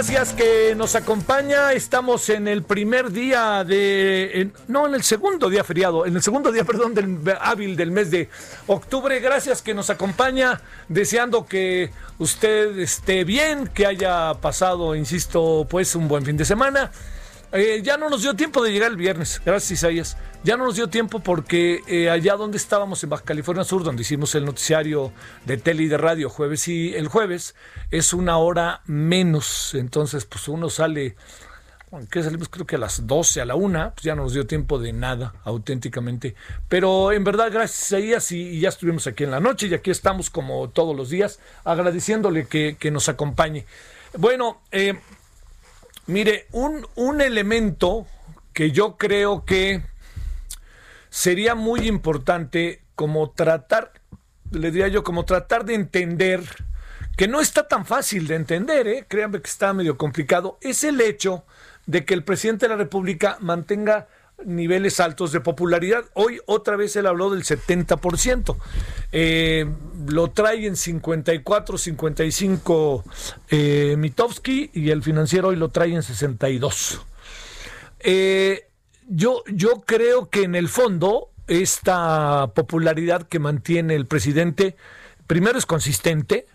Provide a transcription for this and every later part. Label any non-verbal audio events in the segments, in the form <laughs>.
Gracias que nos acompaña. Estamos en el primer día de, no, en el segundo día feriado, en el segundo día, <laughs> perdón, del hábil del mes de octubre. Gracias que nos acompaña, deseando que usted esté bien, que haya pasado, insisto, pues un buen fin de semana. Eh, ya no nos dio tiempo de llegar el viernes, gracias Isaías. Ya no nos dio tiempo porque eh, allá donde estábamos en Baja California Sur, donde hicimos el noticiario de tele y de radio jueves y el jueves, es una hora menos. Entonces, pues uno sale, bueno, que salimos creo que a las 12, a la 1, pues ya no nos dio tiempo de nada, auténticamente. Pero en verdad, gracias Isaías, y, y ya estuvimos aquí en la noche y aquí estamos como todos los días, agradeciéndole que, que nos acompañe. Bueno, eh, Mire, un, un elemento que yo creo que sería muy importante como tratar, le diría yo, como tratar de entender, que no está tan fácil de entender, ¿eh? créanme que está medio complicado, es el hecho de que el presidente de la República mantenga niveles altos de popularidad. Hoy otra vez él habló del 70%. Eh, lo trae en 54, 55 eh, y el financiero hoy lo trae en 62. Eh, yo, yo creo que en el fondo esta popularidad que mantiene el presidente, primero es consistente,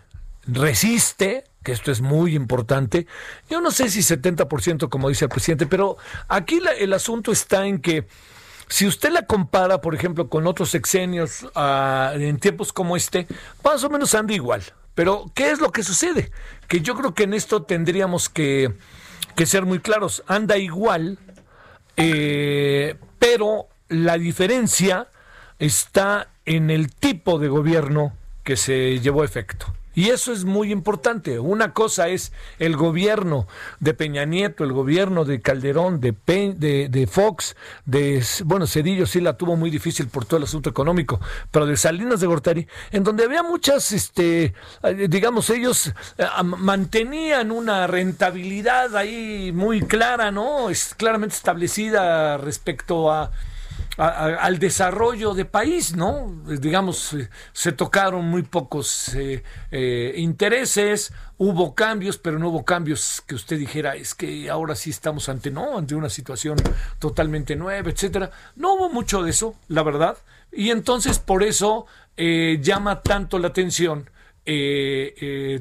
resiste, que esto es muy importante. Yo no sé si 70% como dice el presidente, pero aquí el asunto está en que si usted la compara, por ejemplo, con otros sexenios ah, en tiempos como este, más o menos anda igual. Pero, ¿qué es lo que sucede? Que yo creo que en esto tendríamos que, que ser muy claros. Anda igual, eh, pero la diferencia está en el tipo de gobierno que se llevó a efecto. Y eso es muy importante. Una cosa es el gobierno de Peña Nieto, el gobierno de Calderón, de, de, Fox, de, bueno, Cedillo sí la tuvo muy difícil por todo el asunto económico, pero de Salinas de Gortari, en donde había muchas, este, eh, digamos, ellos eh, mantenían una rentabilidad ahí muy clara, ¿no? Es claramente establecida respecto a al desarrollo de país, ¿no? Digamos, eh, se tocaron muy pocos eh, eh, intereses, hubo cambios, pero no hubo cambios que usted dijera, es que ahora sí estamos ante, ¿no? Ante una situación totalmente nueva, etcétera. No hubo mucho de eso, la verdad, y entonces por eso llama tanto la atención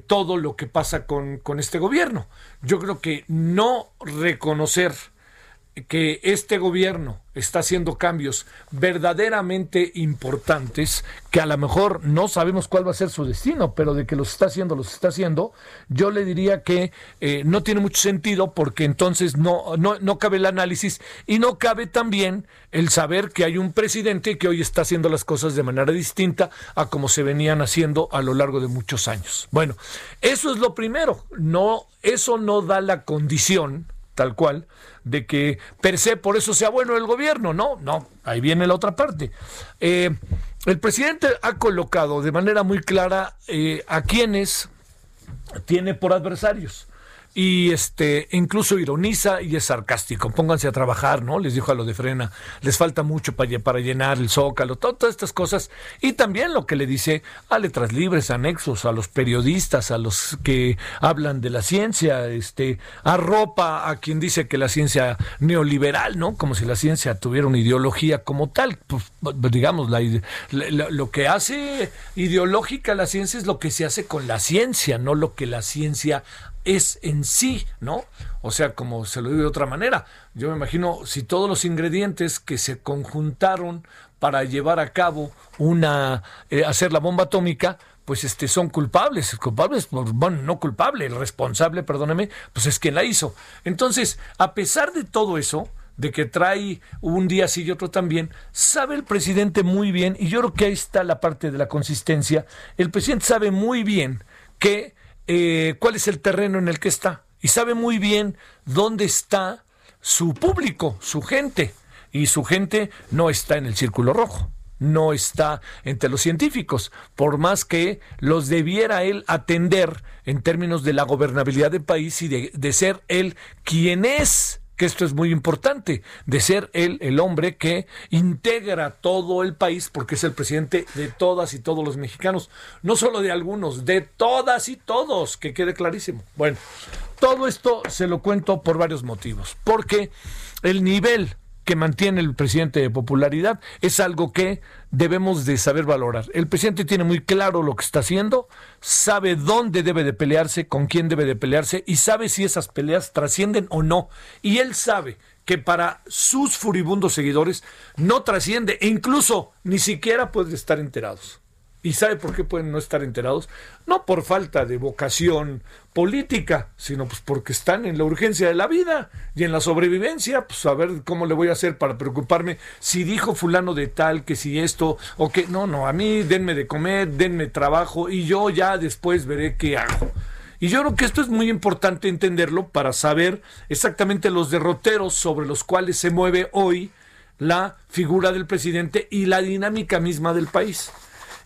todo lo que pasa con, con este gobierno. Yo creo que no reconocer que este gobierno está haciendo cambios verdaderamente importantes, que a lo mejor no sabemos cuál va a ser su destino, pero de que los está haciendo, los está haciendo, yo le diría que eh, no tiene mucho sentido porque entonces no, no, no cabe el análisis y no cabe también el saber que hay un presidente que hoy está haciendo las cosas de manera distinta a como se venían haciendo a lo largo de muchos años. Bueno, eso es lo primero, no, eso no da la condición tal cual, de que per se por eso sea bueno el gobierno. No, no, ahí viene la otra parte. Eh, el presidente ha colocado de manera muy clara eh, a quienes tiene por adversarios. Y este incluso ironiza y es sarcástico. Pónganse a trabajar, ¿no? Les dijo a lo de Frena, les falta mucho para, para llenar el zócalo, todas estas cosas. Y también lo que le dice a letras libres, anexos, a los periodistas, a los que hablan de la ciencia, este, arropa a quien dice que la ciencia neoliberal, ¿no? Como si la ciencia tuviera una ideología como tal. Pues, digamos, la, lo que hace ideológica la ciencia es lo que se hace con la ciencia, no lo que la ciencia es en sí, ¿no? O sea, como se lo digo de otra manera, yo me imagino si todos los ingredientes que se conjuntaron para llevar a cabo una, eh, hacer la bomba atómica, pues este son culpables, culpables, bueno, no culpable, el responsable, perdóneme, pues es quien la hizo. Entonces, a pesar de todo eso, de que trae un día sí y otro también, sabe el presidente muy bien, y yo creo que ahí está la parte de la consistencia, el presidente sabe muy bien que eh, cuál es el terreno en el que está y sabe muy bien dónde está su público, su gente. Y su gente no está en el círculo rojo, no está entre los científicos, por más que los debiera él atender en términos de la gobernabilidad del país y de, de ser él quien es que esto es muy importante, de ser él el hombre que integra todo el país, porque es el presidente de todas y todos los mexicanos, no solo de algunos, de todas y todos, que quede clarísimo. Bueno, todo esto se lo cuento por varios motivos, porque el nivel que mantiene el presidente de popularidad es algo que debemos de saber valorar. El presidente tiene muy claro lo que está haciendo, sabe dónde debe de pelearse, con quién debe de pelearse y sabe si esas peleas trascienden o no. Y él sabe que para sus furibundos seguidores no trasciende e incluso ni siquiera pueden estar enterados. ¿Y sabe por qué pueden no estar enterados? No por falta de vocación política, sino pues porque están en la urgencia de la vida y en la sobrevivencia, pues a ver cómo le voy a hacer para preocuparme si dijo fulano de tal, que si esto o que no, no, a mí denme de comer, denme trabajo y yo ya después veré qué hago. Y yo creo que esto es muy importante entenderlo para saber exactamente los derroteros sobre los cuales se mueve hoy la figura del presidente y la dinámica misma del país.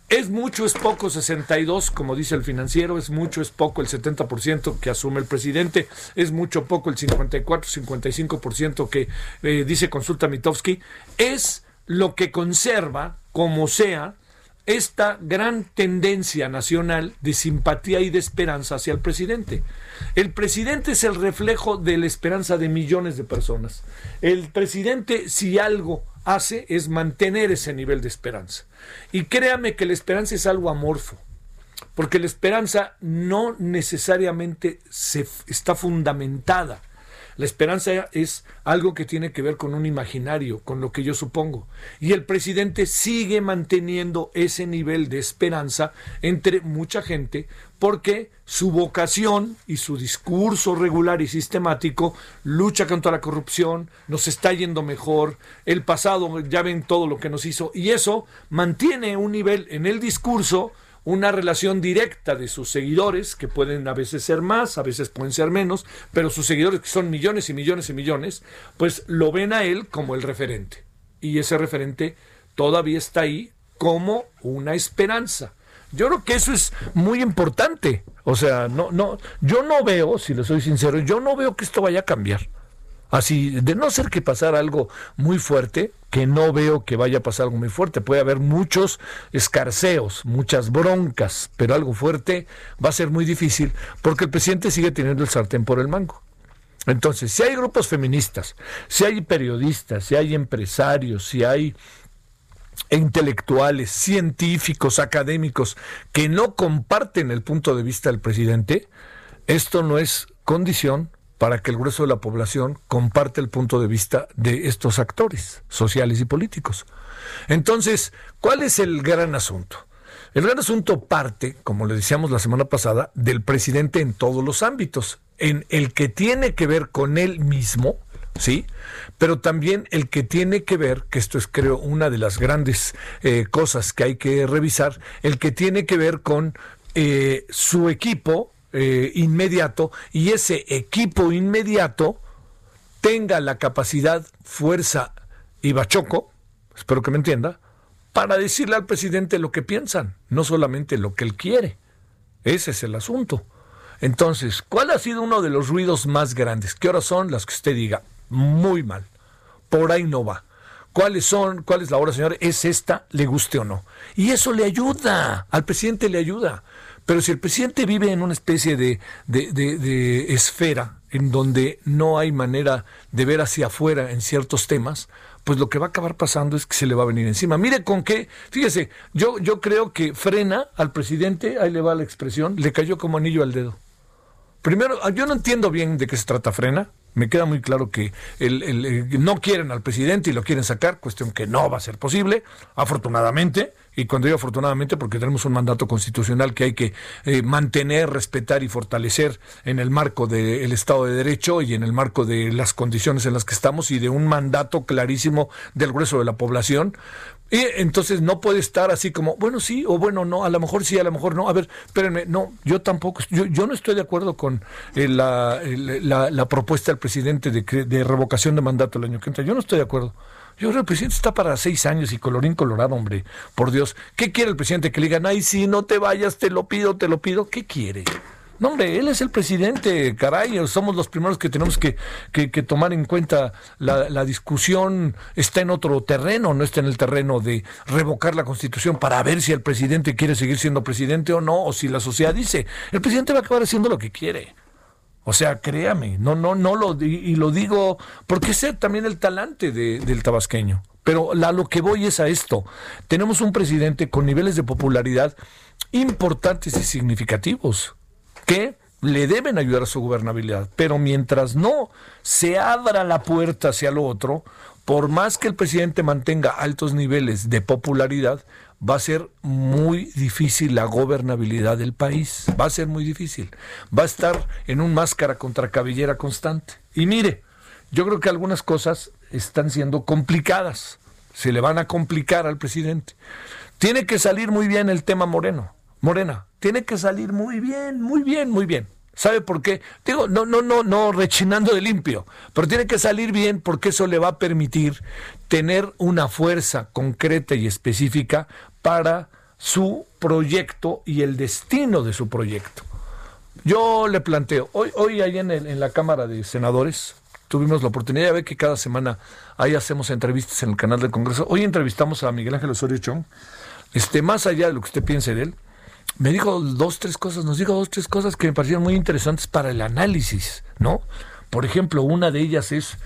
Es mucho, es poco, 62, como dice el financiero, es mucho, es poco el 70% que asume el presidente, es mucho, poco el 54, 55% que eh, dice Consulta Mitowski, es lo que conserva, como sea, esta gran tendencia nacional de simpatía y de esperanza hacia el presidente. El presidente es el reflejo de la esperanza de millones de personas. El presidente, si algo hace, es mantener ese nivel de esperanza. Y créame que la esperanza es algo amorfo, porque la esperanza no necesariamente se, está fundamentada la esperanza es algo que tiene que ver con un imaginario, con lo que yo supongo. Y el presidente sigue manteniendo ese nivel de esperanza entre mucha gente porque su vocación y su discurso regular y sistemático lucha contra la corrupción, nos está yendo mejor, el pasado ya ven todo lo que nos hizo y eso mantiene un nivel en el discurso una relación directa de sus seguidores, que pueden a veces ser más, a veces pueden ser menos, pero sus seguidores, que son millones y millones y millones, pues lo ven a él como el referente. Y ese referente todavía está ahí como una esperanza. Yo creo que eso es muy importante. O sea, no, no, yo no veo, si le soy sincero, yo no veo que esto vaya a cambiar. Así, de no ser que pasara algo muy fuerte, que no veo que vaya a pasar algo muy fuerte, puede haber muchos escarceos, muchas broncas, pero algo fuerte va a ser muy difícil porque el presidente sigue teniendo el sartén por el mango. Entonces, si hay grupos feministas, si hay periodistas, si hay empresarios, si hay intelectuales, científicos, académicos que no comparten el punto de vista del presidente, esto no es condición para que el grueso de la población comparte el punto de vista de estos actores sociales y políticos. Entonces, ¿cuál es el gran asunto? El gran asunto parte, como le decíamos la semana pasada, del presidente en todos los ámbitos, en el que tiene que ver con él mismo, ¿sí? Pero también el que tiene que ver, que esto es creo una de las grandes eh, cosas que hay que revisar, el que tiene que ver con eh, su equipo, eh, inmediato y ese equipo inmediato tenga la capacidad, fuerza y bachoco, espero que me entienda, para decirle al presidente lo que piensan, no solamente lo que él quiere. Ese es el asunto. Entonces, ¿cuál ha sido uno de los ruidos más grandes? ¿Qué horas son las que usted diga? Muy mal. Por ahí no va. ¿Cuáles son? ¿Cuál es la hora, señor? ¿Es esta? ¿Le guste o no? Y eso le ayuda. Al presidente le ayuda. Pero si el presidente vive en una especie de, de, esfera en donde no hay manera de ver hacia afuera en ciertos temas, pues lo que va a acabar pasando es que se le va a venir encima. Mire con qué, fíjese, yo, yo creo que frena al presidente, ahí le va la expresión, le cayó como anillo al dedo. Primero, yo no entiendo bien de qué se trata frena, me queda muy claro que el, no quieren al presidente y lo quieren sacar, cuestión que no va a ser posible, afortunadamente, y cuando digo afortunadamente porque tenemos un mandato constitucional que hay que eh, mantener, respetar y fortalecer en el marco del Estado de Derecho y en el marco de las condiciones en las que estamos y de un mandato clarísimo del grueso de la población, y entonces no puede estar así como, bueno, sí, o bueno, no, a lo mejor sí, a lo mejor no. A ver, espérenme, no, yo tampoco, yo, yo no estoy de acuerdo con eh, la, la, propuesta del presidente de, de revocación de mandato el año que entra. Yo no estoy de acuerdo. Yo creo que el presidente está para seis años y colorín colorado, hombre. Por Dios. ¿Qué quiere el presidente? Que le digan, ay, si no te vayas, te lo pido, te lo pido. ¿Qué quiere? No, hombre, él es el presidente, caray, somos los primeros que tenemos que, que, tomar en cuenta la, la, discusión está en otro terreno, no está en el terreno de revocar la constitución para ver si el presidente quiere seguir siendo presidente o no, o si la sociedad dice, el presidente va a acabar haciendo lo que quiere. O sea, créame, no, no, no lo, y lo digo porque sé también el talante de, del tabasqueño. Pero a lo que voy es a esto. Tenemos un presidente con niveles de popularidad importantes y significativos que le deben ayudar a su gobernabilidad. Pero mientras no se abra la puerta hacia lo otro, por más que el presidente mantenga altos niveles de popularidad, va a ser muy difícil la gobernabilidad del país. Va a ser muy difícil. Va a estar en un máscara contra cabellera constante. Y mire, yo creo que algunas cosas están siendo complicadas. Se le van a complicar al presidente. Tiene que salir muy bien el tema Moreno. Morena, tiene que salir muy bien, muy bien, muy bien. ¿Sabe por qué? Digo, no, no, no, no rechinando de limpio, pero tiene que salir bien porque eso le va a permitir tener una fuerza concreta y específica para su proyecto y el destino de su proyecto. Yo le planteo, hoy, hoy ahí en, la Cámara de Senadores tuvimos la oportunidad de ver que cada semana ahí hacemos entrevistas en el canal del Congreso. Hoy entrevistamos a Miguel Ángel Osorio Chong. Este, más allá de lo que usted piense de él, me dijo dos, tres cosas, nos dijo dos, tres cosas que me parecieron muy interesantes para el análisis, ¿no? Por ejemplo, una de ellas es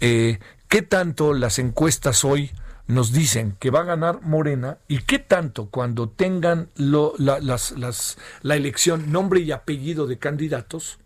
eh, qué tanto las encuestas hoy nos dicen que va a ganar Morena y qué tanto cuando tengan lo, la, las, las, la elección, nombre y apellido de candidatos,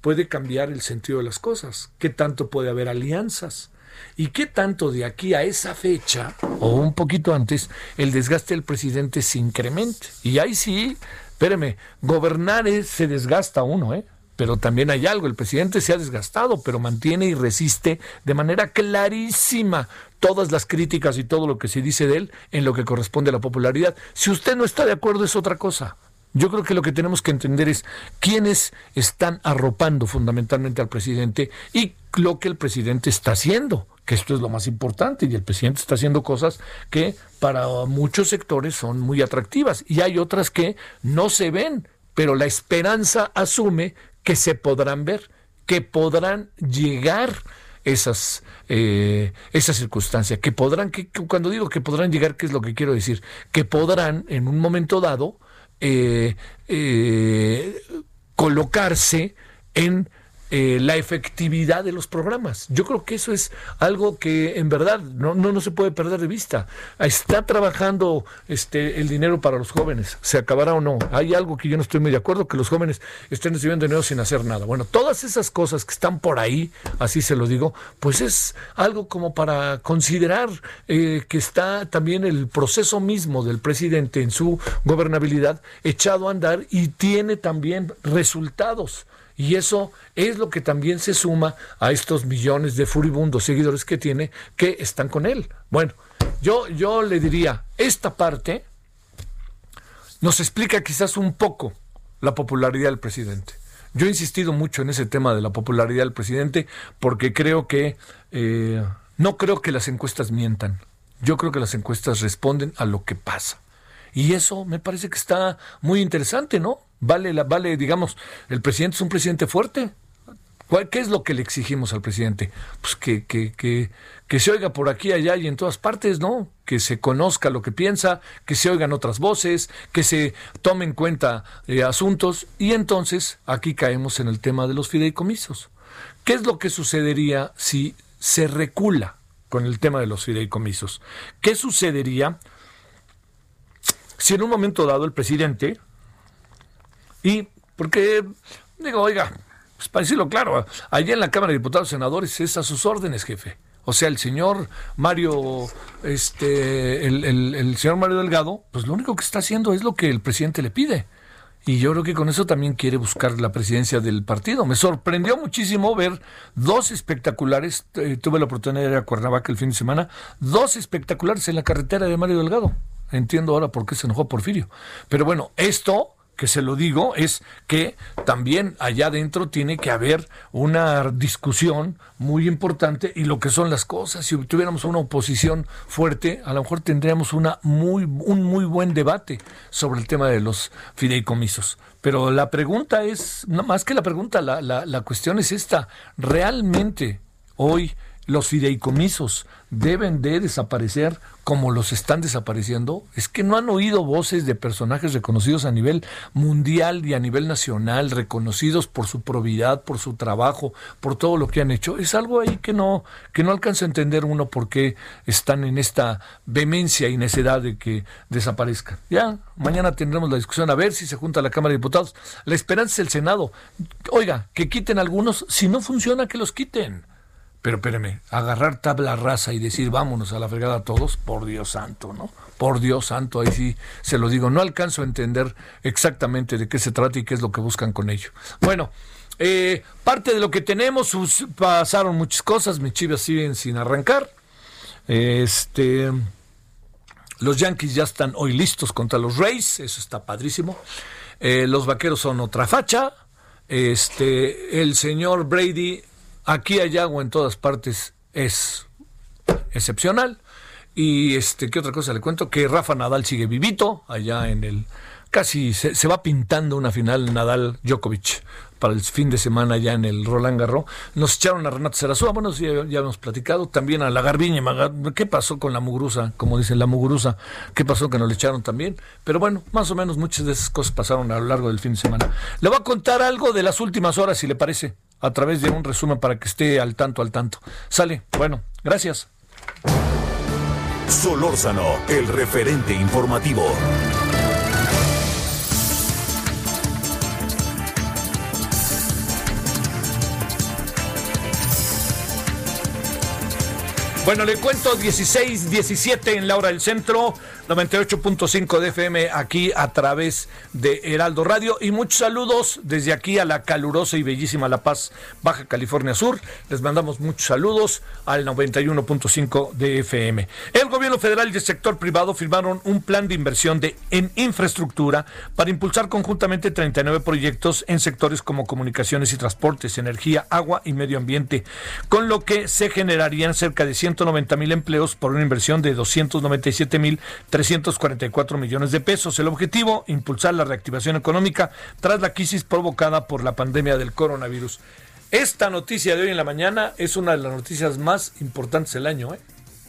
puede cambiar el sentido de las cosas, qué tanto puede haber alianzas, ¿Y qué tanto de aquí a esa fecha, o un poquito antes, el desgaste del presidente se incremente? Y ahí sí, espéreme, gobernar es, se desgasta uno, ¿eh? Pero también hay algo, el presidente se ha desgastado, pero mantiene y resiste de manera clarísima todas las críticas y todo lo que se dice de él en lo que corresponde a la popularidad. Si usted no está de acuerdo es otra cosa. Yo creo que lo que tenemos que entender es quiénes están arropando fundamentalmente al presidente y lo que el presidente está haciendo, que esto es lo más importante, y el presidente está haciendo cosas que para muchos sectores son muy atractivas y hay otras que no se ven, pero la esperanza asume que se podrán ver, que podrán llegar esas, eh, esas circunstancias, que podrán, que, cuando digo que podrán llegar, ¿qué es lo que quiero decir? Que podrán en un momento dado eh, eh, colocarse en eh, la efectividad de los programas. Yo creo que eso es algo que en verdad no, no, no, se puede perder de vista. Está trabajando este el dinero para los jóvenes, se acabará o no. Hay algo que yo no estoy muy de acuerdo, que los jóvenes estén recibiendo dinero sin hacer nada. Bueno, todas esas cosas que están por ahí, así se lo digo, pues es algo como para considerar eh, que está también el proceso mismo del presidente en su gobernabilidad echado a andar y tiene también resultados. Y eso es lo que también se suma a estos millones de furibundos seguidores que tiene que están con él. Bueno, yo, yo le diría, esta parte nos explica quizás un poco la popularidad del presidente. Yo he insistido mucho en ese tema de la popularidad del presidente porque creo que eh, no creo que las encuestas mientan. Yo creo que las encuestas responden a lo que pasa. Y eso me parece que está muy interesante, ¿no? Vale, la, vale, digamos, el presidente es un presidente fuerte. ¿Qué es lo que le exigimos al presidente? Pues que, que, que, que se oiga por aquí, allá y en todas partes, ¿no? Que se conozca lo que piensa, que se oigan otras voces, que se tomen en cuenta eh, asuntos y entonces aquí caemos en el tema de los fideicomisos. ¿Qué es lo que sucedería si se recula con el tema de los fideicomisos? ¿Qué sucedería si en un momento dado el presidente y porque digo, oiga, pues para decirlo claro, allá en la Cámara de Diputados y Senadores es a sus órdenes, jefe. O sea, el señor Mario, este, el, el, señor Mario Delgado, pues lo único que está haciendo es lo que el presidente le pide. Y yo creo que con eso también quiere buscar la presidencia del partido. Me sorprendió muchísimo ver dos espectaculares, eh, tuve la oportunidad de ir a Cuernavaca el fin de semana, dos espectaculares en la carretera de Mario Delgado. Entiendo ahora por qué se enojó Porfirio. Pero bueno, esto que se lo digo es que también allá adentro tiene que haber una discusión muy importante y lo que son las cosas. Si tuviéramos una oposición fuerte, a lo mejor tendríamos una muy, un muy buen debate sobre el tema de los fideicomisos. Pero la pregunta es, no más que la pregunta, la, la, la cuestión es esta. ¿Realmente hoy los fideicomisos deben de desaparecer como los están desapareciendo? Es que no han oído voces de personajes reconocidos a nivel mundial y a nivel nacional, reconocidos por su probidad, por su trabajo, por todo lo que han hecho. Es algo ahí que no, que no alcanza a entender uno por qué están en esta vehemencia y necedad de que desaparezcan. Ya, mañana tendremos la discusión a ver si se junta la Cámara de Diputados. La esperanza es el Senado. Oiga, que quiten algunos, si no funciona, que los quiten. Pero espéreme, agarrar tabla rasa y decir vámonos a la fregada a todos, por Dios santo, ¿no? Por Dios santo, ahí sí se lo digo. No alcanzo a entender exactamente de qué se trata y qué es lo que buscan con ello. Bueno, eh, parte de lo que tenemos, pasaron muchas cosas, mis chivas siguen sin arrancar. Este. Los Yankees ya están hoy listos contra los Rays, eso está padrísimo. Eh, los vaqueros son otra facha. Este, el señor Brady Aquí hay agua en todas partes, es excepcional. Y este, ¿qué otra cosa le cuento? Que Rafa Nadal sigue vivito allá en el. Casi se, va pintando una final Nadal Djokovic para el fin de semana ya en el Roland Garros. Nos echaron a Renato Serrazúa, bueno, ya, ya hemos platicado, también a la Garbiña. ¿Qué pasó con la muguruza? Como dicen, la muguruza, ¿qué pasó que nos le echaron también? Pero bueno, más o menos muchas de esas cosas pasaron a lo largo del fin de semana. Le voy a contar algo de las últimas horas, si le parece a través de un resumen para que esté al tanto, al tanto. Sale, bueno, gracias. Solórzano, el referente informativo. Bueno, le cuento 16, 17 en la hora del centro. 98.5 de FM aquí a través de Heraldo Radio. Y muchos saludos desde aquí a la calurosa y bellísima La Paz, Baja California Sur. Les mandamos muchos saludos al 91.5 de FM. El gobierno federal y el sector privado firmaron un plan de inversión de, en infraestructura para impulsar conjuntamente 39 proyectos en sectores como comunicaciones y transportes, energía, agua y medio ambiente, con lo que se generarían cerca de 190 mil empleos por una inversión de 297 mil 344 millones de pesos. El objetivo, impulsar la reactivación económica tras la crisis provocada por la pandemia del coronavirus. Esta noticia de hoy en la mañana es una de las noticias más importantes del año, ¿eh?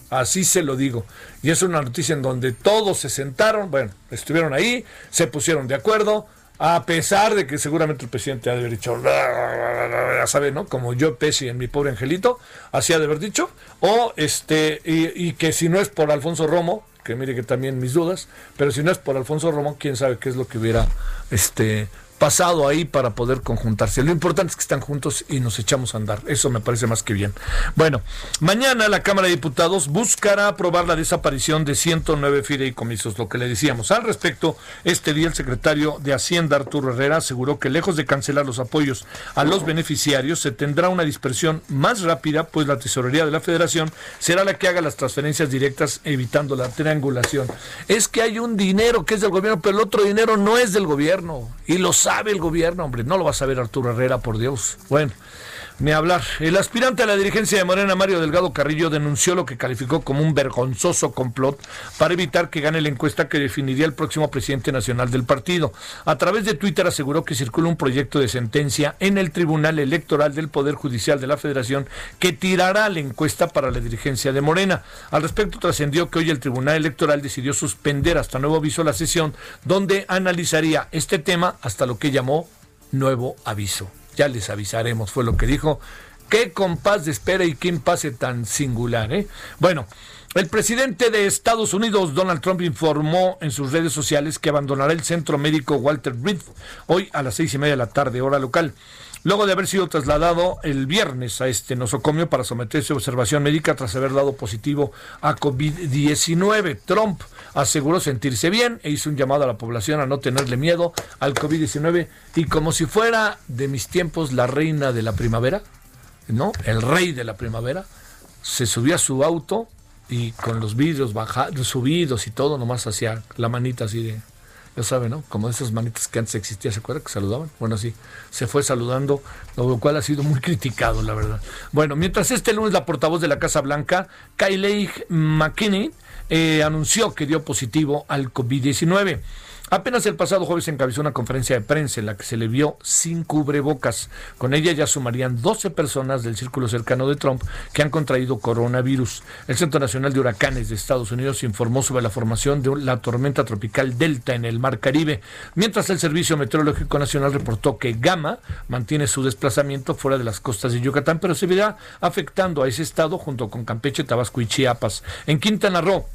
Así se lo digo. Y es una noticia en donde todos se sentaron, bueno, estuvieron ahí, se pusieron de acuerdo, a pesar de que seguramente el presidente ha de haber dicho, ya sabe, ¿no? Como yo pese en mi pobre angelito, así ha de haber dicho, o este, y que si no es por Alfonso Romo, que mire que también mis dudas, pero si no es por Alfonso Romo, quién sabe qué es lo que hubiera este pasado ahí para poder conjuntarse. Lo importante es que están juntos y nos echamos a andar. Eso me parece más que bien. Bueno, mañana la Cámara de Diputados buscará aprobar la desaparición de 109 fideicomisos. Lo que le decíamos al respecto, este día el secretario de Hacienda, Arturo Herrera, aseguró que lejos de cancelar los apoyos a los beneficiarios, se tendrá una dispersión más rápida, pues la tesorería de la federación será la que haga las transferencias directas, evitando la triangulación. Es que hay un dinero que es del gobierno, pero el otro dinero no es del gobierno. Y los sabe el gobierno, hombre. No lo va a saber Arturo Herrera, por Dios. Bueno. Ni hablar. El aspirante a la dirigencia de Morena, Mario Delgado Carrillo, denunció lo que calificó como un vergonzoso complot para evitar que gane la encuesta que definiría el próximo presidente nacional del partido. A través de Twitter aseguró que circula un proyecto de sentencia en el Tribunal Electoral del Poder Judicial de la Federación que tirará la encuesta para la dirigencia de Morena. Al respecto, trascendió que hoy el Tribunal Electoral decidió suspender hasta nuevo aviso la sesión donde analizaría este tema hasta lo que llamó nuevo aviso. Ya les avisaremos, fue lo que dijo. Qué compás de espera y qué pase tan singular, ¿eh? Bueno, el presidente de Estados Unidos, Donald Trump, informó en sus redes sociales que abandonará el centro médico Walter Reed hoy a las seis y media de la tarde, hora local luego de haber sido trasladado el viernes a este nosocomio para someterse a observación médica tras haber dado positivo a COVID-19. Trump aseguró sentirse bien e hizo un llamado a la población a no tenerle miedo al COVID-19 y como si fuera de mis tiempos la reina de la primavera, ¿no? El rey de la primavera, se subió a su auto y con los vidrios bajados, subidos y todo, nomás hacía la manita así de ya saben, ¿no? Como esas manitas que antes existían, ¿se acuerdan? Que saludaban. Bueno, sí, se fue saludando, lo cual ha sido muy criticado, la verdad. Bueno, mientras este lunes la portavoz de la Casa Blanca, Kylie McKinney, eh, anunció que dio positivo al COVID-19. Apenas el pasado jueves encabezó una conferencia de prensa en la que se le vio sin cubrebocas. Con ella ya sumarían 12 personas del círculo cercano de Trump que han contraído coronavirus. El Centro Nacional de Huracanes de Estados Unidos informó sobre la formación de la tormenta tropical Delta en el Mar Caribe, mientras el Servicio Meteorológico Nacional reportó que Gama mantiene su desplazamiento fuera de las costas de Yucatán, pero se verá afectando a ese estado junto con Campeche, Tabasco y Chiapas. En Quintana Roo,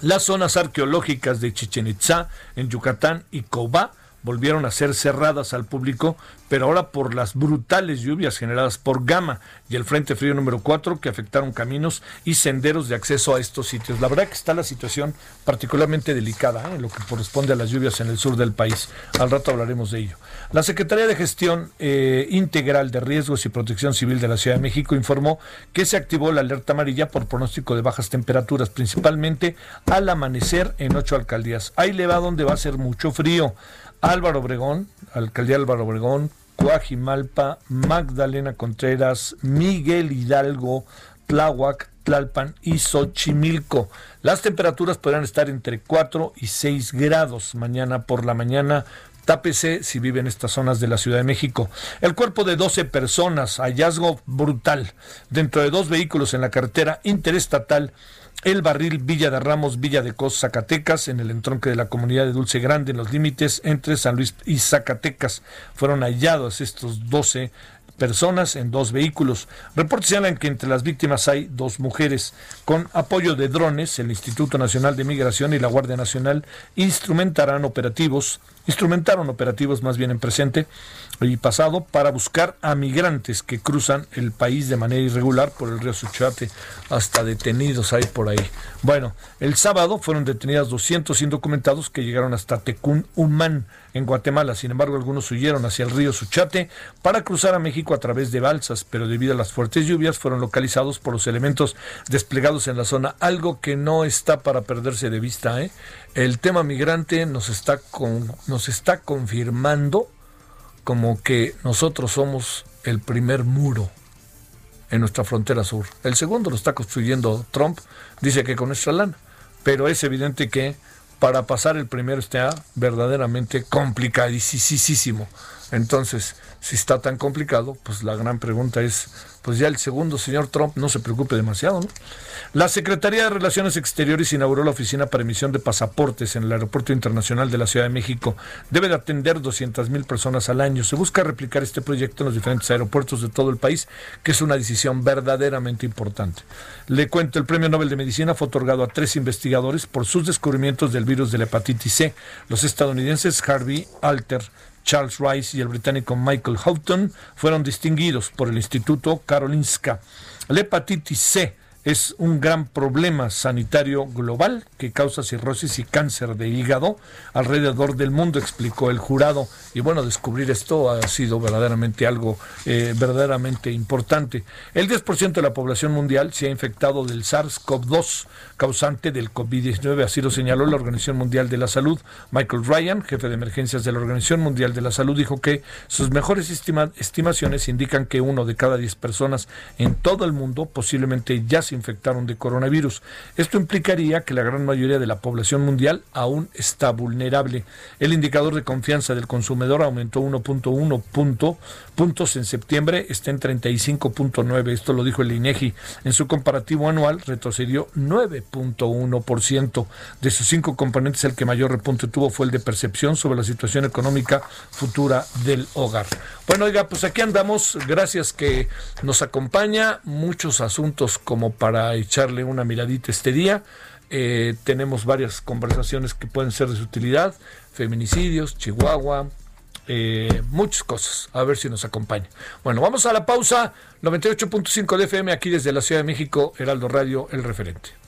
las zonas arqueológicas de Chichen Itza, en Yucatán y Cobá volvieron a ser cerradas al público pero ahora por las brutales lluvias generadas por Gama y el Frente Frío número 4 que afectaron caminos y senderos de acceso a estos sitios. La verdad que está la situación particularmente delicada ¿eh? en lo que corresponde a las lluvias en el sur del país. Al rato hablaremos de ello. La Secretaría de Gestión eh, Integral de Riesgos y Protección Civil de la Ciudad de México informó que se activó la alerta amarilla por pronóstico de bajas temperaturas, principalmente al amanecer en ocho alcaldías. Ahí le va donde va a ser mucho frío. Álvaro Obregón, alcaldía Álvaro Obregón, Coajimalpa, Magdalena Contreras, Miguel Hidalgo, Tláhuac, Tlalpan y Xochimilco. Las temperaturas podrán estar entre 4 y 6 grados mañana por la mañana. Tápese si vive en estas zonas de la Ciudad de México. El cuerpo de 12 personas, hallazgo brutal, dentro de dos vehículos en la carretera interestatal el barril Villa de Ramos, Villa de Cos, Zacatecas, en el entronque de la comunidad de Dulce Grande, en los límites entre San Luis y Zacatecas. Fueron hallados estos 12 personas en dos vehículos. Reportes señalan que entre las víctimas hay dos mujeres. Con apoyo de drones, el Instituto Nacional de Migración y la Guardia Nacional instrumentarán operativos, instrumentaron operativos más bien en presente y pasado para buscar a migrantes que cruzan el país de manera irregular por el río Suchate, hasta detenidos hay por ahí. Bueno, el sábado fueron detenidas 200 indocumentados que llegaron hasta Tecún Humán, en Guatemala. Sin embargo, algunos huyeron hacia el río Suchate para cruzar a México a través de balsas, pero debido a las fuertes lluvias fueron localizados por los elementos desplegados en la zona, algo que no está para perderse de vista. ¿eh? El tema migrante nos está, con, nos está confirmando como que nosotros somos el primer muro en nuestra frontera sur. El segundo lo está construyendo Trump, dice que con nuestra lana, pero es evidente que para pasar el primero está verdaderamente complicadísimo. Entonces, si está tan complicado, pues la gran pregunta es, pues ya el segundo señor Trump no se preocupe demasiado. ¿no? La Secretaría de Relaciones Exteriores inauguró la oficina para emisión de pasaportes en el Aeropuerto Internacional de la Ciudad de México. Debe de atender 200 mil personas al año. Se busca replicar este proyecto en los diferentes aeropuertos de todo el país, que es una decisión verdaderamente importante. Le cuento, el Premio Nobel de Medicina fue otorgado a tres investigadores por sus descubrimientos del virus de la hepatitis C. Los estadounidenses Harvey Alter, Charles Rice y el británico Michael Houghton fueron distinguidos por el Instituto Karolinska. La hepatitis C es un gran problema sanitario global que causa cirrosis y cáncer de hígado alrededor del mundo, explicó el jurado. Y bueno, descubrir esto ha sido verdaderamente algo eh, verdaderamente importante. El 10% de la población mundial se ha infectado del SARS-CoV-2, causante del COVID-19, así lo señaló la Organización Mundial de la Salud. Michael Ryan, jefe de emergencias de la Organización Mundial de la Salud, dijo que sus mejores estimaciones indican que uno de cada diez personas en todo el mundo posiblemente ya se infectaron de coronavirus. Esto implicaría que la gran mayoría de la población mundial aún está vulnerable. El indicador de confianza del consumidor aumentó 1.1 punto, puntos en septiembre, está en 35.9. Esto lo dijo el INEGI. En su comparativo anual retrocedió 9.1%. De sus cinco componentes, el que mayor repunte tuvo fue el de percepción sobre la situación económica futura del hogar. Bueno, oiga, pues aquí andamos. Gracias que nos acompaña. Muchos asuntos como para echarle una miradita este día. Eh, tenemos varias conversaciones que pueden ser de su utilidad. Feminicidios, Chihuahua, eh, muchas cosas. A ver si nos acompaña. Bueno, vamos a la pausa. 98.5 de FM aquí desde la Ciudad de México, Heraldo Radio, el referente.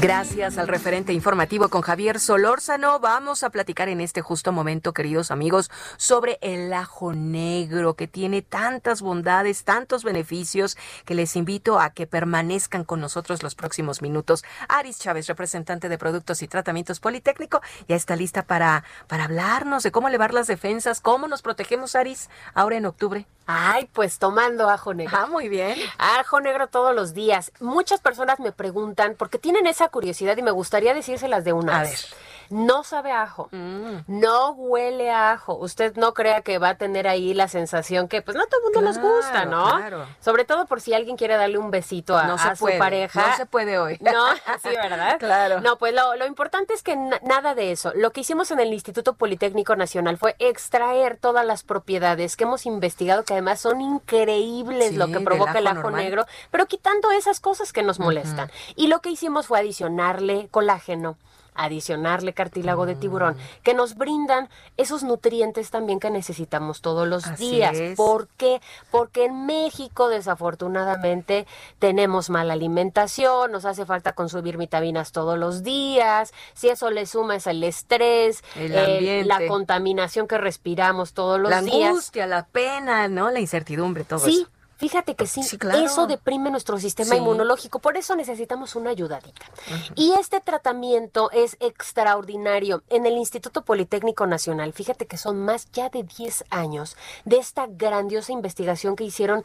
Gracias al referente informativo con Javier Solórzano. Vamos a platicar en este justo momento, queridos amigos, sobre el ajo negro que tiene tantas bondades, tantos beneficios que les invito a que permanezcan con nosotros los próximos minutos. Aris Chávez, representante de Productos y Tratamientos Politécnico, ya está lista para, para hablarnos de cómo elevar las defensas, cómo nos protegemos, Aris, ahora en octubre. Ay, pues tomando ajo negro. Ah, muy bien. Ajo negro todos los días. Muchas personas me preguntan porque tienen esa curiosidad y me gustaría decírselas de una A vez. No sabe a ajo, Mm. no huele a ajo. Usted no crea que va a tener ahí la sensación que pues no todo el mundo les gusta, ¿no? claro. Sobre todo por si alguien quiere darle un besito a, No a su puede, pareja. no se puede hoy. <laughs> No, así, ¿verdad? Claro. No, pues lo, lo importante es que na- nada de eso. Lo que hicimos en el Instituto Politécnico Nacional fue extraer todas las propiedades que hemos investigado, que además son increíbles Sí, lo que provoca el ajo normal. negro, pero quitando esas cosas que nos molestan. Y lo que hicimos fue adicionarle colágeno adicionarle cartílago de tiburón, Mm. que nos brindan esos nutrientes también que necesitamos todos los Así días. es. ¿Por qué? Porque en México, desafortunadamente, tenemos mala alimentación, nos hace falta consumir vitaminas todos los días. Si eso le sumas el estrés, El eh, ambiente. la contaminación que respiramos todos los la días. angustia, la pena, ¿no? La incertidumbre, todo Sí, eso. Fíjate que sí, Sí, claro. eso deprime nuestro sistema Sí. inmunológico, por eso necesitamos una ayudadita. Y este tratamiento es extraordinario. En el Instituto Politécnico Nacional, fíjate que son más ya de 10 años de esta grandiosa investigación que hicieron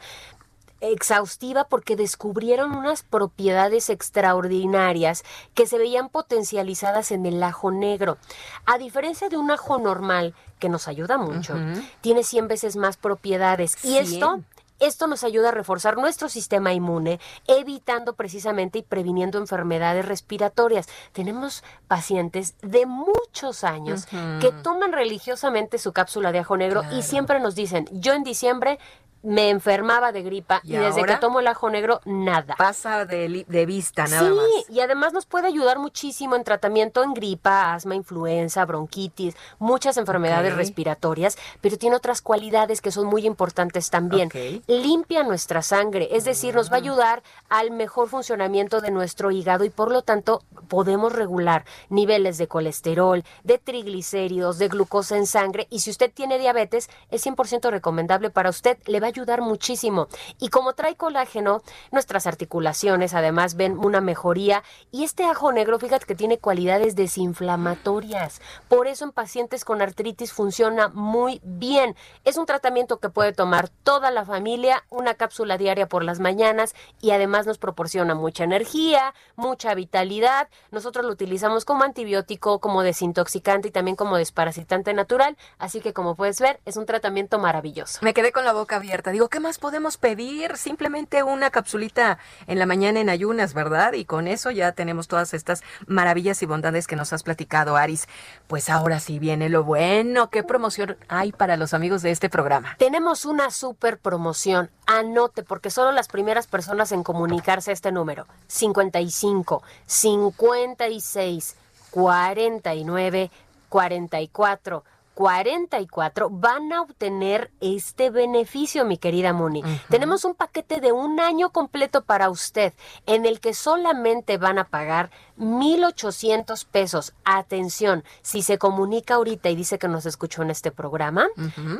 exhaustiva porque descubrieron unas propiedades extraordinarias que se veían potencializadas en el ajo negro. A diferencia de un ajo normal, que nos ayuda mucho, tiene 100 veces más propiedades. Y esto 100. Esto nos ayuda a reforzar nuestro sistema inmune, evitando precisamente y previniendo enfermedades respiratorias. Tenemos pacientes de muchos años que toman religiosamente su cápsula de ajo negro Claro. y siempre nos dicen, yo en diciembre me enfermaba de gripa y, ¿Y desde que tomo el ajo negro, nada. Pasa de, de vista nada sí, más. y además nos puede ayudar muchísimo en tratamiento en gripa, asma, influenza, bronquitis, muchas enfermedades respiratorias, pero tiene otras cualidades que son muy importantes también. Ah. Limpia nuestra sangre, es decir, nos va a ayudar al mejor funcionamiento de nuestro hígado y por lo tanto podemos regular niveles de colesterol, de triglicéridos, de glucosa en sangre y si usted tiene diabetes, es 100% recomendable para usted, le va a ayudar muchísimo. Y como trae colágeno, nuestras articulaciones además ven una mejoría. Y este ajo negro, fíjate que tiene cualidades desinflamatorias. Por eso en pacientes con artritis funciona muy bien. Es un tratamiento que puede tomar toda la familia, una cápsula diaria por las mañanas y además nos proporciona mucha energía, mucha vitalidad. Nosotros lo utilizamos como antibiótico, como desintoxicante y también como desparasitante natural. Así que como puedes ver, es un tratamiento maravilloso. Me quedé con la boca abierta. Digo, ¿qué más podemos pedir? Simplemente una capsulita en la mañana en ayunas, ¿verdad? Y con eso ya tenemos todas estas maravillas y bondades que nos has platicado, Aris. Pues ahora sí viene lo bueno. ¿Qué promoción hay para los amigos de este programa? Tenemos una super promoción. Anote, porque solo las primeras personas en comunicarse este número. 55 56 49 44 44 van a obtener este beneficio, mi querida Moni. Tenemos un paquete de un año completo para usted, en el que solamente van a pagar 1,800 pesos. Atención, si se comunica ahorita y dice que nos escuchó en este programa,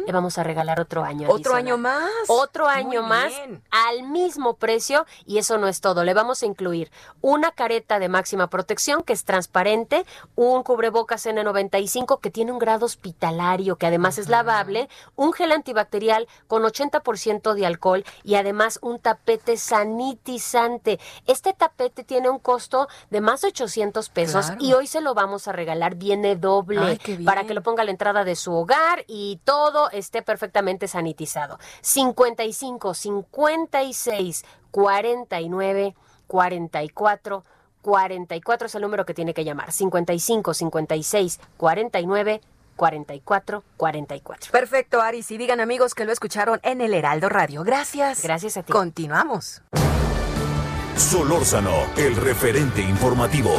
le vamos a regalar otro año. Otro año más. Otro año más al mismo precio y eso no es todo. Le vamos a incluir una careta de máxima protección que es transparente, un cubrebocas N95 que tiene un grado hospitalario que además es lavable, un gel antibacterial con 80% de alcohol y además un tapete sanitizante. Este tapete tiene un costo de más 800 pesos y hoy se lo vamos a regalar, viene doble para que lo ponga a la entrada de su hogar y todo esté perfectamente sanitizado. 55 56 49 44 44 es el número que tiene que llamar. 55 56 49 44 44. Perfecto, Aris. Y digan amigos que lo escucharon en el Heraldo Radio. Gracias. Gracias a ti. Continuamos. Solórzano, el referente informativo.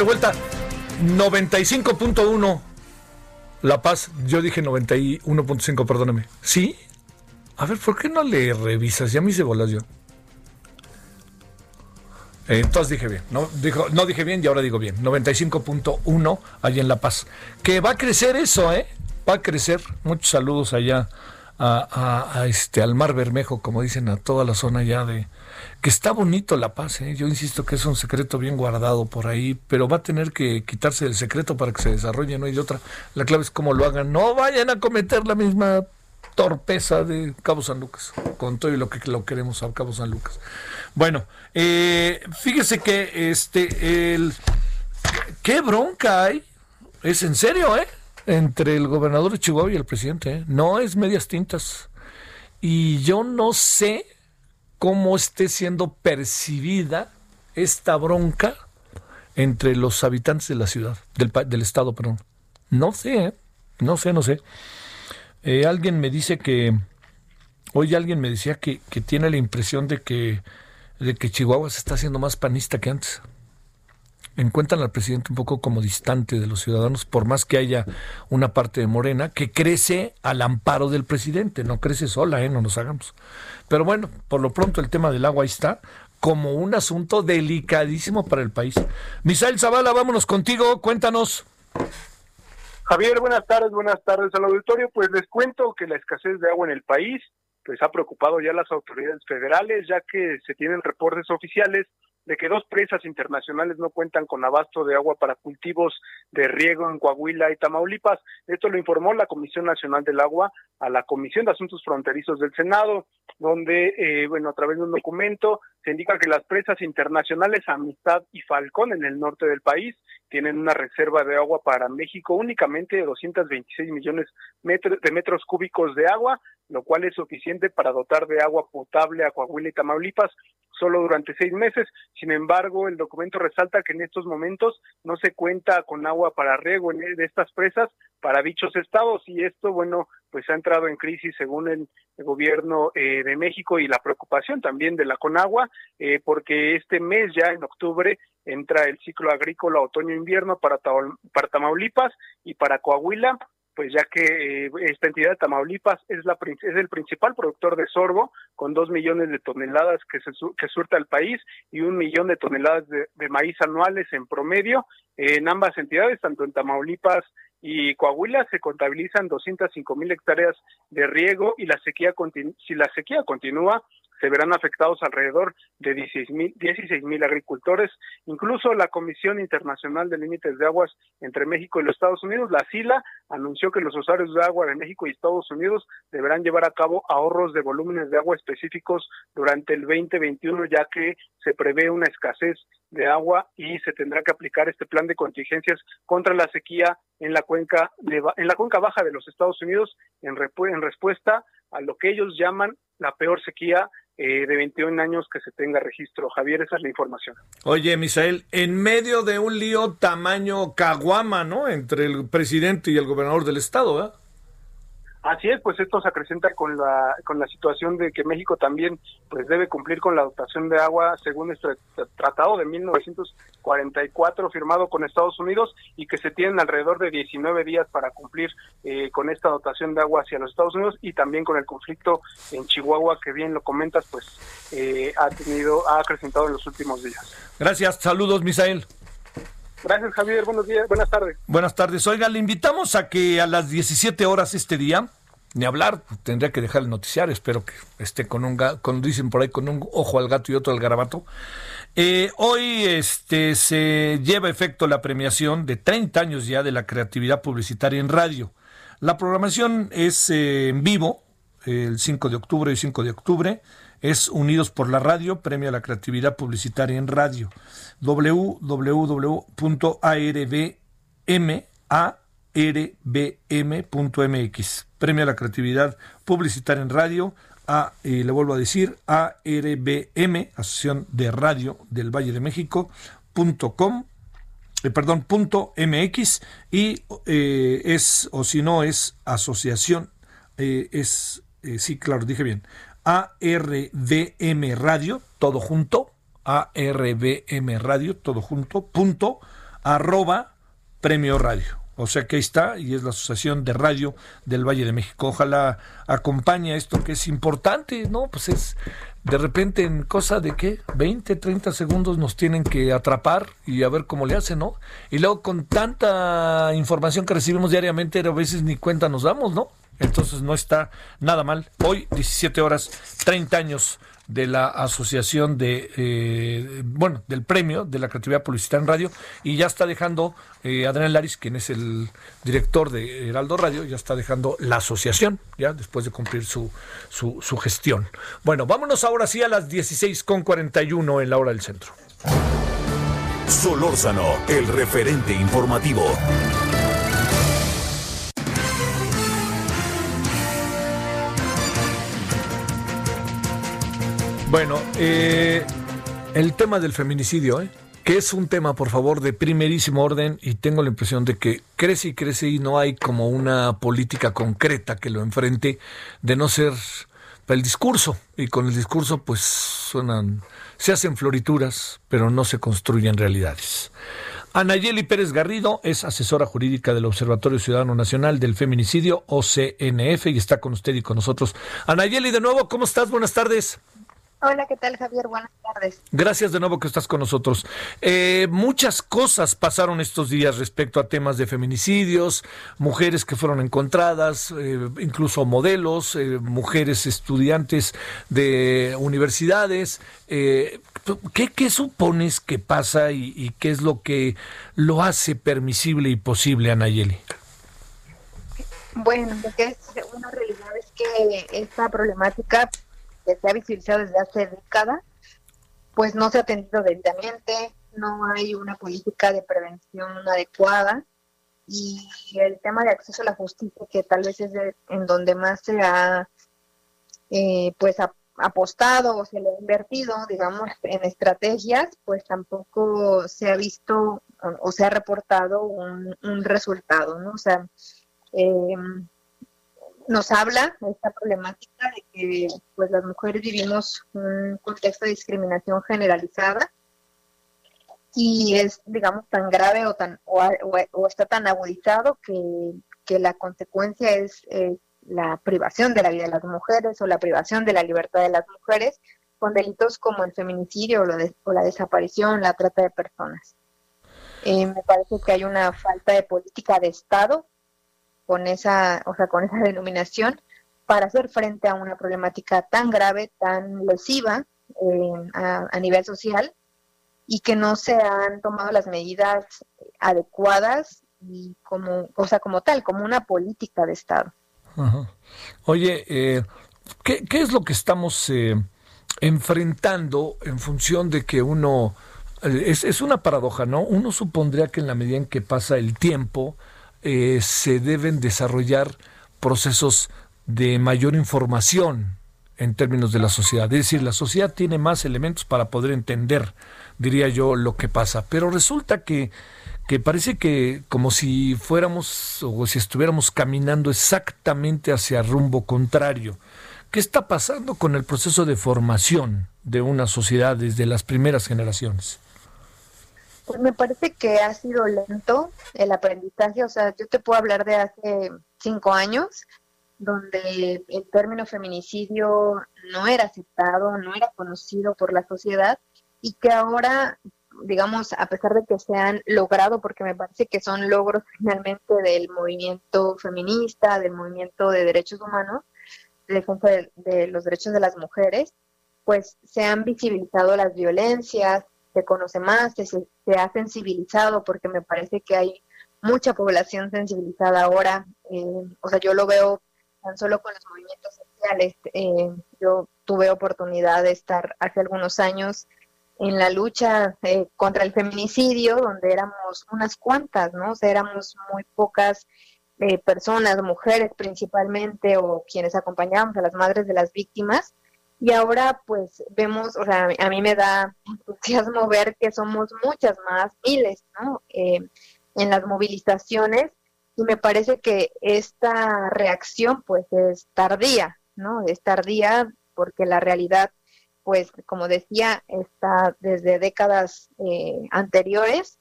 De vuelta. 95.1 la Paz, yo dije 91.5, perdóname. ¿Sí? A ver, ¿por qué no le revisas? Ya me hice bolas yo. Entonces dije bien, no, dijo, no dije bien y ahora digo bien. 95.1 allá en La Paz. Que va a crecer eso, ¿eh? Va a crecer. Muchos saludos allá a, este, al Mar Bermejo, como dicen, a toda la zona ya de, que está bonito La Paz, ¿eh? yo insisto que es un secreto bien guardado por ahí, pero va a tener que quitarse el secreto para que se desarrolle, no hay otra. La clave es cómo lo hagan. No vayan a cometer la misma torpeza de Cabo San Lucas, con todo y lo que lo queremos a Cabo San Lucas. Bueno, eh, fíjese que este, el, qué bronca hay, es en serio, ¿eh? Entre el gobernador de Chihuahua y el presidente, ¿eh? no es medias tintas. Y yo no sé cómo esté siendo percibida esta bronca entre los habitantes de la ciudad, del, del estado, perdón. No sé, ¿eh? no sé, no sé. Eh, alguien me dice que, hoy alguien me decía que, que, tiene la impresión de que, de que Chihuahua se está haciendo más panista que antes. Encuentran al presidente un poco como distante de los ciudadanos, por más que haya una parte de Morena que crece al amparo del presidente, no crece sola, ¿eh? no nos hagamos. Pero bueno, por lo pronto el tema del agua ahí está como un asunto delicadísimo para el país. Misael Zavala, vámonos contigo, cuéntanos. Javier, buenas tardes, buenas tardes al auditorio. Pues les cuento que la escasez de agua en el país pues ha preocupado ya las autoridades federales, ya que se tienen reportes oficiales de que dos presas internacionales no cuentan con abasto de agua para cultivos de riego en Coahuila y Tamaulipas. Esto lo informó la Comisión Nacional del Agua a la Comisión de Asuntos Fronterizos del Senado, donde, eh, bueno, a través de un documento se indica que las presas internacionales Amistad y Falcón en el norte del país tienen una reserva de agua para México únicamente de 226 millones de metros cúbicos de agua, lo cual es suficiente para dotar de agua potable a Coahuila y Tamaulipas solo durante seis meses. Sin embargo, el documento resalta que en estos momentos no se cuenta con agua para riego de estas presas para dichos estados y esto, bueno, pues ha entrado en crisis según el, gobierno eh, de México y la preocupación también de la Conagua, eh, porque este mes ya en octubre entra el ciclo agrícola otoño-invierno para, para Tamaulipas y para Coahuila pues ya que eh, esta entidad de Tamaulipas es, la, es el principal productor de sorgo, con dos millones de toneladas que, se, que surta al país y un millón de toneladas de, maíz anuales en promedio. en ambas entidades, tanto en Tamaulipas y Coahuila, se contabilizan 205 mil hectáreas de riego y la sequía si la sequía continúa, se verán afectados alrededor de 16 mil agricultores. Incluso la Comisión Internacional de Límites de Aguas entre México y los Estados Unidos, la SILA, anunció que los usuarios de agua de México y Estados Unidos deberán llevar a cabo ahorros de volúmenes de agua específicos durante el 2021, ya que se prevé una escasez de agua y se tendrá que aplicar este plan de contingencias contra la sequía en la cuenca en la cuenca baja de los Estados Unidos en, en respuesta a lo que ellos llaman la peor sequía eh, de 21 años que se tenga registro. Javier, esa es la información. Oye, Misael, en medio de un lío tamaño caguama, ¿no? Entre el presidente y el gobernador del estado, ¿verdad? Así es, pues esto se acrecenta con la con la situación de que México también pues debe cumplir con la dotación de agua según este tratado de 1944 firmado con Estados Unidos y que se tienen alrededor de 19 días para cumplir eh, con esta dotación de agua hacia los Estados Unidos y también con el conflicto en Chihuahua que bien lo comentas pues eh, ha tenido ha acrecentado en los últimos días. Gracias, saludos Misael. Gracias, Javier. Buenos días. Buenas tardes. Buenas tardes. Oiga, le invitamos a que a las 17 horas este día, ni hablar, tendría que dejar el noticiario, espero que esté con un, dicen por ahí, con un ojo al gato y otro al garabato. Eh, hoy este, se lleva efecto la premiación de 30 años ya de la creatividad publicitaria en radio. La programación es eh, en vivo, el 5 de octubre y 5 de octubre es Unidos por la Radio, Premio a la Creatividad Publicitaria en Radio. www.arbm.mx. Premio a la Creatividad Publicitaria en Radio. A, le vuelvo a decir, ARBM, Asociación de Radio del Valle de México, punto com, eh, perdón, punto MX, y eh, es, o si no, es asociación, eh, es, sí, claro, dije bien, ARVM Radio, todo junto, ARVM Radio, todo junto, punto, arroba premio radio. O sea que ahí está, y es la Asociación de Radio del Valle de México. Ojalá acompañe esto que es importante, ¿no? Pues es de repente en cosa de qué, 20, 30 segundos nos tienen que atrapar y a ver cómo le hacen, ¿no? Y luego con tanta información que recibimos diariamente, a veces ni cuenta nos damos, ¿no? Entonces no está nada mal. Hoy, 17 horas, 30 años de la asociación de, eh, bueno, del premio de la creatividad publicitaria en radio y ya está dejando eh, Adrián Laris, quien es el director de Heraldo Radio, ya está dejando la asociación, ya después de cumplir su, su, su gestión. Bueno, vámonos ahora sí a las 16.41 en la hora del centro. Solórzano, el referente informativo. Bueno, eh, el tema del feminicidio, ¿eh? que es un tema, por favor, de primerísimo orden y tengo la impresión de que crece y crece y no hay como una política concreta que lo enfrente, de no ser el discurso. Y con el discurso, pues, suenan, se hacen florituras, pero no se construyen realidades. Anayeli Pérez Garrido es asesora jurídica del Observatorio Ciudadano Nacional del Feminicidio, OCNF, y está con usted y con nosotros. Anayeli, de nuevo, ¿cómo estás? Buenas tardes. Hola, ¿qué tal Javier? Buenas tardes. Gracias de nuevo que estás con nosotros. Eh, muchas cosas pasaron estos días respecto a temas de feminicidios, mujeres que fueron encontradas, eh, incluso modelos, eh, mujeres estudiantes de universidades. ¿qué, ¿qué, supones que pasa y, y, qué es lo que lo hace permisible y posible, Anayeli? Bueno, lo que es una realidad es que esta problemática se ha visibilizado desde hace décadas, pues no se ha atendido debidamente, no hay una política de prevención adecuada y el tema de acceso a la justicia, que tal vez es en donde más se ha, eh, pues apostado o se le ha invertido, digamos, en estrategias, pues tampoco se ha visto o, se ha reportado un, resultado, ¿no? O sea, em, nos habla esta problemática de que pues las mujeres vivimos un contexto de discriminación generalizada y es digamos tan grave o tan o, está tan agudizado que, la consecuencia es la privación de la vida de las mujeres o la privación de la libertad de las mujeres con delitos como el feminicidio o, la desaparición, la trata de personas. Eh, me parece que hay una falta de política de Estado con esa, o sea, con esa denominación para hacer frente a una problemática tan grave, tan lesiva eh, a, nivel social y que no se han tomado las medidas adecuadas y como, o sea, como tal, como una política de Estado. Oye, eh, ¿qué, es lo que estamos eh, enfrentando en función de que uno... Es, es, una paradoja, ¿no? Uno supondría que en la medida en que pasa el tiempo se deben desarrollar procesos de mayor información en términos de la sociedad. Es decir, la sociedad tiene más elementos para poder entender, diría yo, lo que pasa. Pero resulta que que parece que como si fuéramos o si estuviéramos caminando exactamente hacia rumbo contrario. ¿Qué está pasando con el proceso de formación de una sociedad desde las primeras generaciones? Pues me parece que ha sido lento el aprendizaje. O sea, yo te puedo hablar de hace cinco años, donde el término feminicidio no era aceptado, no era conocido por la sociedad y que ahora digamos, a pesar de que se han logrado, porque me parece que son logros finalmente del movimiento feminista, del movimiento de derechos humanos, de defensa de, los derechos de las mujeres, pues se han visibilizado las violencias, se conoce más, se, ha sensibilizado, porque me parece que hay mucha población sensibilizada ahora. Eh, o sea, yo lo veo tan solo con los movimientos sociales. Eh, yo tuve oportunidad de estar hace algunos años en la lucha eh, contra el feminicidio, donde éramos unas cuantas, ¿no? O sea, éramos muy pocas eh, personas, mujeres principalmente, o quienes acompañábamos a las madres de las víctimas. Y ahora, pues, vemos, o sea, a mí me da entusiasmo ver que somos muchas más, miles, ¿no? Eh, en las movilizaciones. Y me parece que esta reacción, pues, es tardía, ¿no? Es tardía porque la realidad pues como decía, está desde décadas eh, anteriores,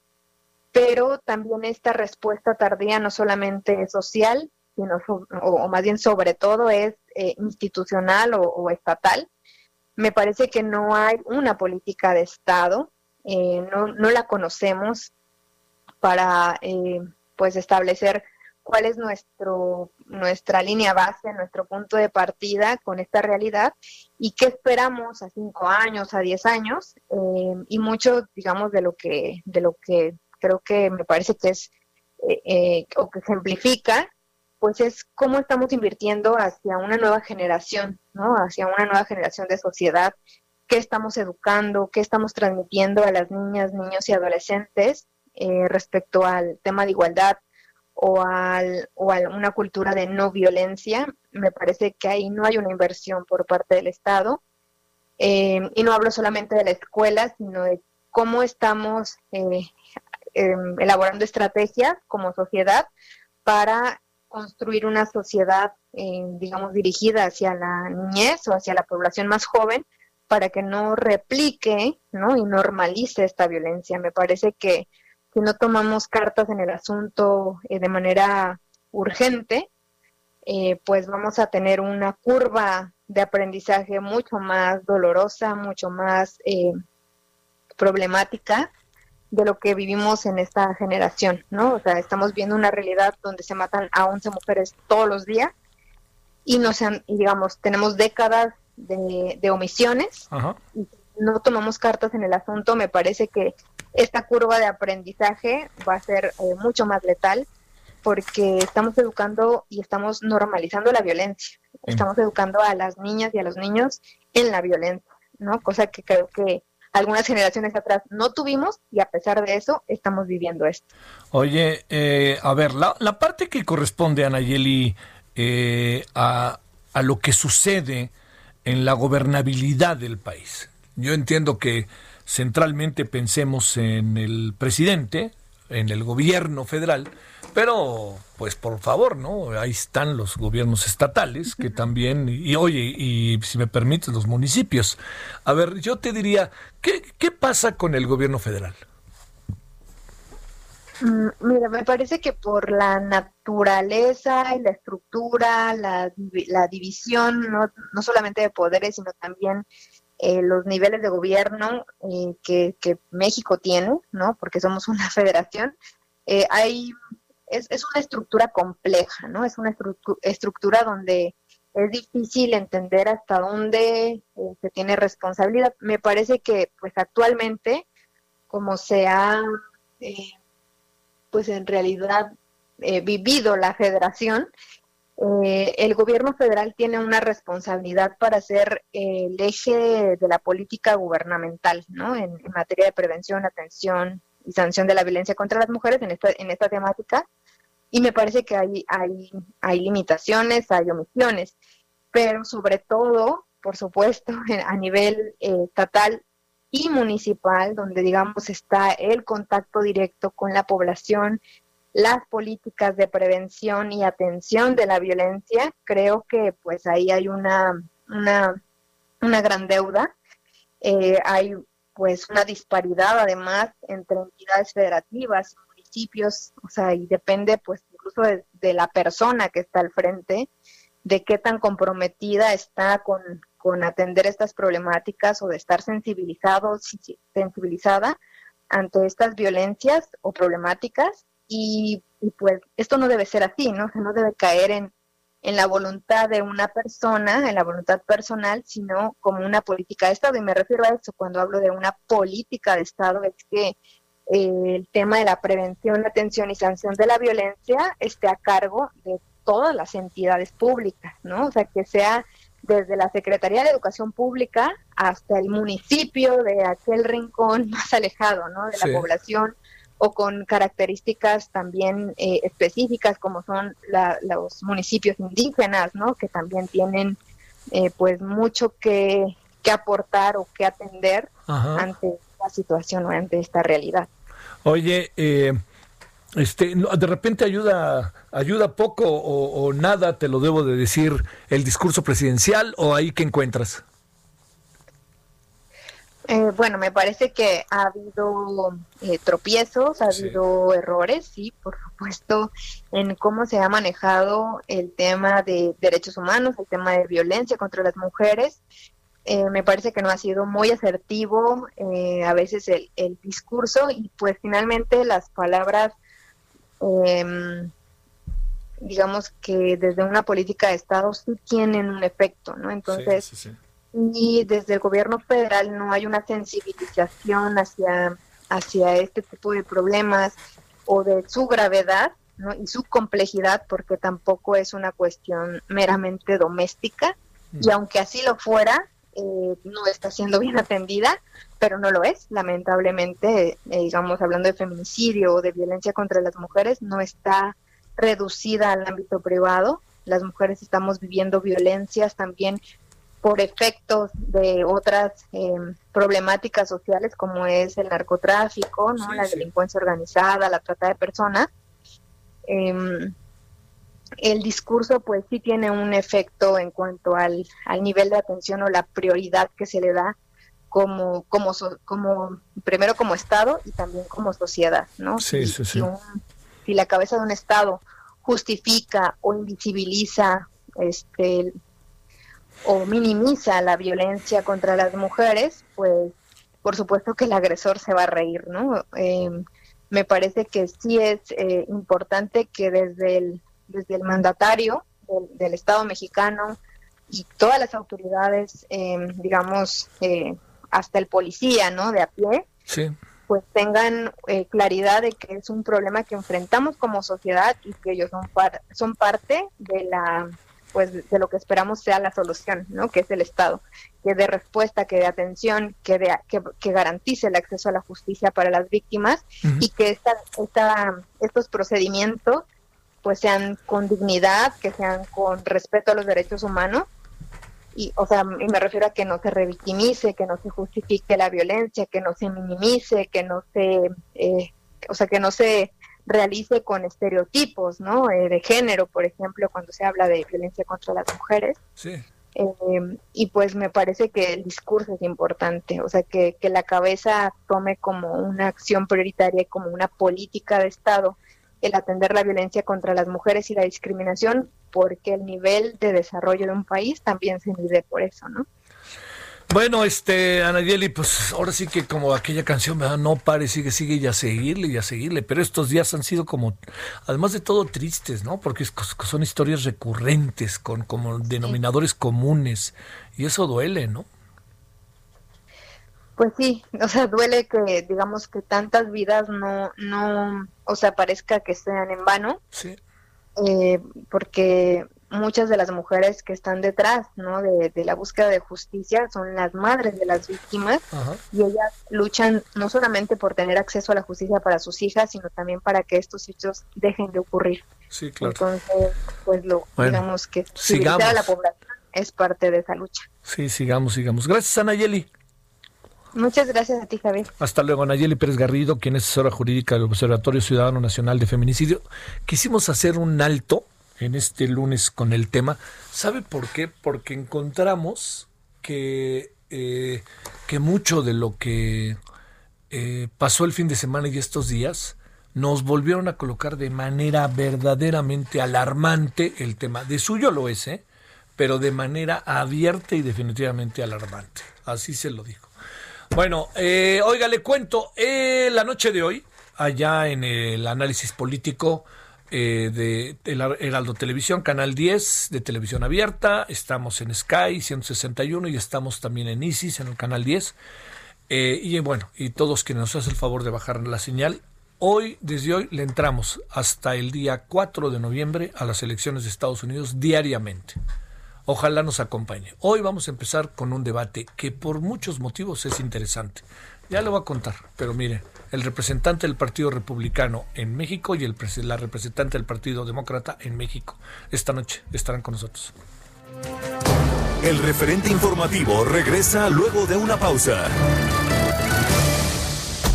pero también esta respuesta tardía no solamente es social, sino, o, más bien sobre todo es eh, institucional o, estatal. Me parece que no hay una política de Estado, eh, no, no, la conocemos para pues establecer cuál es nuestro, nuestra línea base, nuestro punto de partida con esta realidad y qué esperamos a cinco años, a diez años eh, y mucho, digamos, de lo que, de lo que creo que me parece que es eh, eh, o que ejemplifica, pues es cómo estamos invirtiendo hacia una nueva generación, ¿no? Hacia una nueva generación de sociedad, qué estamos educando, qué estamos transmitiendo a las niñas, niños y adolescentes respecto al tema de igualdad, o, al, o a una cultura de no violencia. Me parece que ahí no hay una inversión por parte del Estado. Eh, y no hablo solamente de la escuela, sino de cómo estamos eh, em, elaborando estrategias como sociedad para construir una sociedad, eh, digamos, dirigida hacia la niñez o hacia la población más joven para que no replique ¿no? y normalice esta violencia. Me parece que si no tomamos cartas en el asunto eh, de manera urgente, eh, pues vamos a tener una curva de aprendizaje mucho más dolorosa, mucho más problemática de lo que vivimos en esta generación, ¿no? O sea, estamos viendo una realidad donde se matan a 11 mujeres todos los días y no sean, digamos, tenemos décadas de, omisiones y no tomamos cartas en el asunto, me parece que esta curva de aprendizaje va a ser eh, mucho más letal porque estamos educando y estamos normalizando la violencia. Estamos educando a las niñas y a los niños en la violencia, ¿no? Cosa que creo que algunas generaciones atrás no tuvimos y a pesar de eso estamos viviendo esto. Oye, eh, a ver, la, la, parte que corresponde, a Nayeli, eh, a, a lo que sucede en la gobernabilidad del país. Yo entiendo que centralmente pensemos en el presidente, en el gobierno federal, pero pues por favor, ¿no? Ahí están los gobiernos estatales que también, y, oye, y si me permites, los municipios. A ver, yo te diría, ¿qué, qué pasa con el gobierno federal? Mm, mira, me parece que por la naturaleza y la estructura, la, la división, no, no solamente de poderes, sino también eh, los niveles de gobierno eh, que, México tiene, ¿no? Porque somos <laughs> una federación, eh, hay, es, es, una estructura compleja, ¿no? Es una estructura donde es difícil entender hasta dónde se tiene responsabilidad. Me parece que, pues actualmente, como se ha, pues en realidad vivido la federación, eh, el gobierno federal tiene una responsabilidad para ser el eje de la política gubernamental, ¿no? En, materia de prevención, atención y sanción de la violencia contra las mujeres en esta, en esta temática. Y me parece que hay, hay, hay limitaciones, hay omisiones, pero sobre todo, por supuesto, <laughs> a nivel eh, estatal y municipal, donde digamos está el contacto directo con la población, las políticas de prevención y atención de la violencia, creo que pues ahí hay una, una, una gran deuda. Eh, hay pues una disparidad además entre entidades federativas, o sea, y depende pues incluso de, la persona que está al frente, de qué tan comprometida está con, con atender estas problemáticas o de estar sensibilizado, sensibilizada ante estas violencias o problemáticas y, pues esto no debe ser así, ¿no? no debe caer en, en la voluntad de una persona, en la voluntad personal, sino como una política de Estado. Y me refiero a eso cuando hablo de una política de Estado, es que el tema de la prevención, atención y sanción de la violencia esté a cargo de todas las entidades públicas, ¿no? O sea, que sea desde la Secretaría de Educación Pública hasta el municipio de aquel rincón <laughs> más alejado, ¿no? De la población o con características también eh, específicas como son los municipios indígenas, ¿no? Que también tienen eh, pues mucho que, aportar o que atender ante la situación o ante esta realidad. Oye, eh, este, de repente ayuda, ayuda poco o, o, nada, te lo debo de decir, el discurso presidencial o ahí que encuentras. Eh, bueno, me parece que ha habido eh, tropiezos, ha habido errores, sí, por supuesto, en cómo se ha manejado el tema de derechos humanos, el tema de violencia contra las mujeres. Eh, me parece que no ha sido muy asertivo a veces el, el, discurso y pues finalmente las palabras, em, digamos que desde una política de Estado sí tienen un efecto, ¿no? Entonces y desde el gobierno federal no hay una sensibilización hacia, hacia este tipo de problemas o de su gravedad ¿no? y su complejidad, porque tampoco es una cuestión meramente doméstica, y mm. aunque así lo fuera, eh, no está siendo bien atendida, pero no lo es, lamentablemente, eh, digamos, hablando de feminicidio o de violencia contra las mujeres, no está reducida al ámbito privado. Las mujeres estamos viviendo violencias también por efectos de otras em, problemáticas sociales como es el narcotráfico, ¿no? la delincuencia organizada, la trata de personas. Em, el discurso pues sí tiene un efecto en cuanto al, al, nivel de atención o la prioridad que se le da como, como, como primero como Estado y también como sociedad, ¿no? Sí, sí, sí. si la cabeza de un Estado justifica o invisibiliza este, o minimiza la violencia contra las mujeres, pues por supuesto que el agresor se va a reír, ¿no? Em, me parece que sí es eh, importante que desde el, desde el mandatario del, Estado mexicano y todas las autoridades, em, digamos, eh, hasta el policía, ¿no? De a pie, pues tengan eh, claridad de que es un problema que enfrentamos como sociedad y que ellos son, son parte de la pues de lo que esperamos sea la solución, ¿no? Que es el Estado, que dé respuesta, que dé atención, que, que, garantice el acceso a la justicia para las víctimas y que esta, esta, estos procedimientos pues sean con dignidad, que sean con respeto a los derechos humanos y, o sea, y me refiero a que no se revictimice, que no se justifique la violencia, que no se minimice, que no se, eh, o sea, que no se realice con estereotipos, ¿no? Eh, de género, por ejemplo, cuando se habla de violencia contra las mujeres. Sí. Eh, y pues me parece que el discurso es importante, o sea, que, que la cabeza tome como una acción prioritaria, como una política de Estado, el atender la violencia contra las mujeres y la discriminación, porque el nivel de desarrollo de un país también se mide por eso, ¿no? Bueno, este, Anayeli, pues ahora sí que como aquella canción, ¿verdad? no pare, sigue, sigue y a seguirle y a seguirle, pero estos días han sido como, además de todo, tristes, ¿no? Porque son historias recurrentes, con como denominadores comunes, y eso duele, ¿no? Pues sí, o sea, duele que, digamos, que tantas vidas no, no, o sea, parezca que sean en vano. Sí. Eh, porque muchas de las mujeres que están detrás ¿no? de, la búsqueda de justicia son las madres de las víctimas y ellas luchan no solamente por tener acceso a la justicia para sus hijas, sino también para que estos hechos dejen de ocurrir. Sí, claro. Entonces, pues lo digamos que sigamos. a la población es parte de esa lucha. Sí, sigamos, sigamos. Gracias, Anayeli. Muchas gracias a ti, Javier. Hasta luego, Anayeli Pérez Garrido, quien es asesora jurídica del Observatorio Ciudadano Nacional de Feminicidio. Quisimos hacer un alto en este lunes con el tema. ¿Sabe por qué? Porque encontramos que, eh, que mucho de lo que eh, pasó el fin de semana y estos días nos volvieron a colocar de manera verdaderamente alarmante el tema. De suyo lo es, ¿eh? pero de manera abierta y definitivamente alarmante. Así se lo dijo. Bueno, eh, oiga, le cuento, eh, la noche de hoy, allá en el análisis político, eh, de Heraldo Televisión, Canal 10 de Televisión Abierta, estamos en Sky 161 y estamos también en Isis en el Canal 10. Eh, y bueno, y todos quienes nos hacen el favor de bajar la señal, hoy, desde hoy, le entramos hasta el día 4 de noviembre a las elecciones de Estados Unidos diariamente. Ojalá nos acompañe. Hoy vamos a empezar con un debate que por muchos motivos es interesante. Ya le voy a contar, pero mire, el representante del Partido Republicano en México y la representante del Partido Demócrata en México. Esta noche estarán con nosotros. El referente informativo regresa luego de una pausa.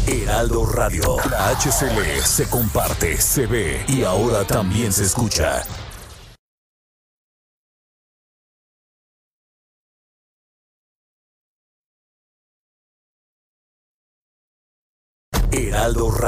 Heraldo Radio, la HCL se comparte, se ve y ahora también se escucha.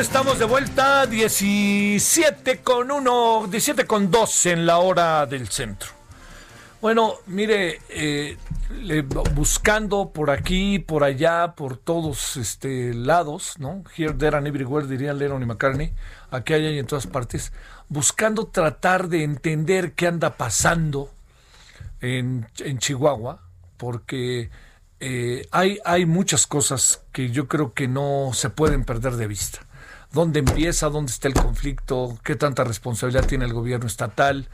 Estamos de vuelta 17 con 1, 17 con 2 en la hora del centro. Bueno, mire, eh, buscando por aquí, por allá, por todos este, lados, ¿no? Here, there and everywhere, dirían Lennon y McCartney, aquí, allá y en todas partes, buscando tratar de entender qué anda pasando en, Chihuahua, porque eh, hay, hay muchas cosas que yo creo que no se pueden perder de vista. ¿Dónde empieza? ¿Dónde está el conflicto? ¿Qué tanta responsabilidad tiene el gobierno estatal?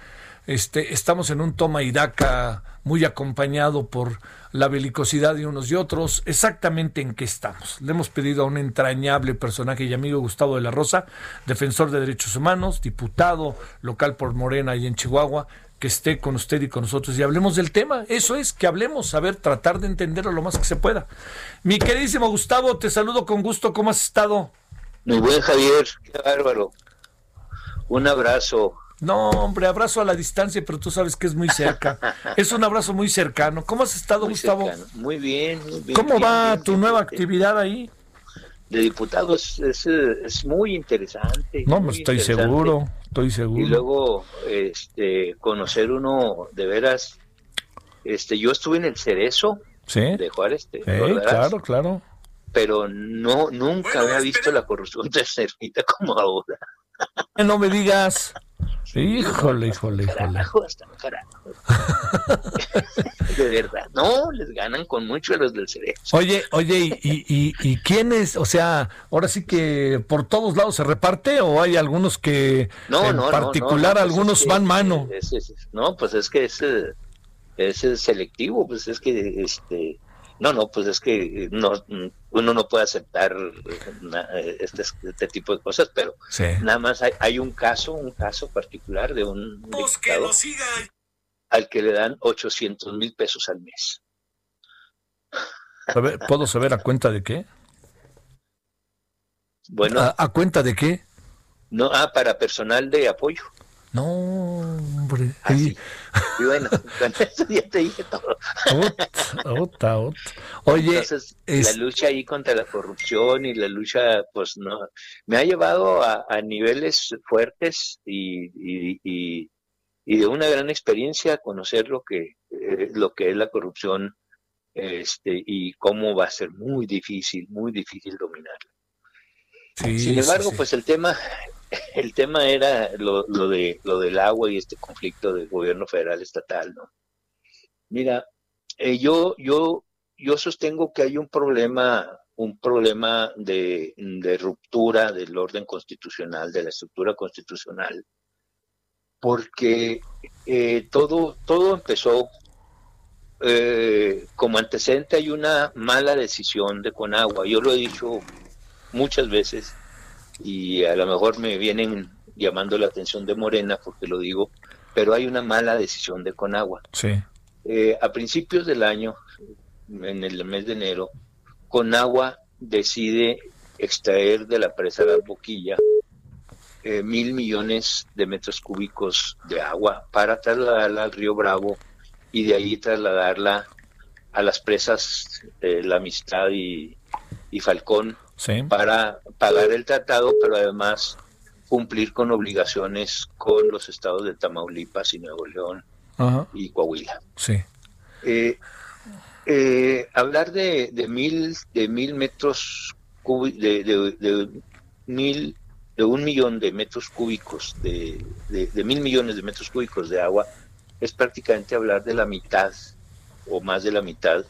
Este, estamos en un toma y daca muy acompañado por la belicosidad de unos y otros. Exactamente en qué estamos. Le hemos pedido a un entrañable personaje y amigo Gustavo de la Rosa, defensor de derechos humanos, diputado local por Morena y en Chihuahua, que esté con usted y con nosotros y hablemos del tema. Eso es, que hablemos, a ver, tratar de entenderlo lo más que se pueda. Mi queridísimo Gustavo, te saludo con gusto. ¿Cómo has estado? Muy buen Javier, qué bárbaro. Un abrazo. No, hombre, abrazo a la distancia, pero tú sabes que es muy cerca. <laughs> es un abrazo muy cercano. ¿Cómo has estado, Gustavo? Muy bien, muy bien. ¿Cómo va tu nueva actividad ahí? De diputados es, es, muy interesante. No, pues estoy seguro, estoy seguro. Y luego, este, conocer uno de veras. Este, yo estuve en el Cerezo de Juárez. Sí, claro, claro pero no nunca había visto la corrupción tan cerquita como ahora. No me digas. Híjole, híjole, híjole. <laughs> de verdad, no, les ganan con mucho a los del cerebro. Oye, oye, ¿y, y, y quiénes? O sea, ahora sí que por todos lados se reparte o hay algunos que no, en no, particular no, pues algunos van mano. no, pues es que es, es selectivo, pues es que este no, no, pues es que no, uno no puede aceptar este, este, tipo de cosas, pero nada más hay, un caso, un caso particular de un diputado al que le dan 800 mil pesos al mes. ¿Puedo saber a cuenta de qué? Bueno. ¿A, cuenta de qué? No, ah, para personal de apoyo. No, hombre. Así. Y bueno, <laughs> con eso ya te dije todo. Otra, otra. Oye, Entonces, la lucha ahí contra la corrupción y la lucha, pues no, me ha llevado a, niveles fuertes y, y, y, de una gran experiencia conocer lo que, eh, lo que es la corrupción este, y cómo va a ser muy difícil, muy difícil dominarla. Sin embargo, pues el tema <laughs> el tema era lo, de lo del agua y este conflicto del gobierno federal estatal, ¿no? Mira, eh, yo yo yo sostengo que hay un problema un problema de, de, ruptura del orden constitucional, de la estructura constitucional, porque eh, todo todo empezó eh, como antecedente hay una mala decisión de Conagua. Yo lo he dicho muchas veces y a lo mejor me vienen llamando la atención de Morena porque lo digo, pero hay una mala decisión de Conagua. Sí. Eh, a principios del año, en el mes de enero, Conagua decide extraer de la presa de la Boquilla eh, mil millones de metros cúbicos de agua para trasladarla al río Bravo y de ahí trasladarla a las presas de La Amistad y, y Falcón para pagar el tratado, pero además cumplir con obligaciones con los estados de Tamaulipas y Nuevo León y Coahuila. Sí. Eh, eh, hablar de, de, mil de mil metros de, de, mil de un millón de metros cúbicos de, de, mil millones de metros cúbicos de agua es prácticamente hablar de la mitad o más de la mitad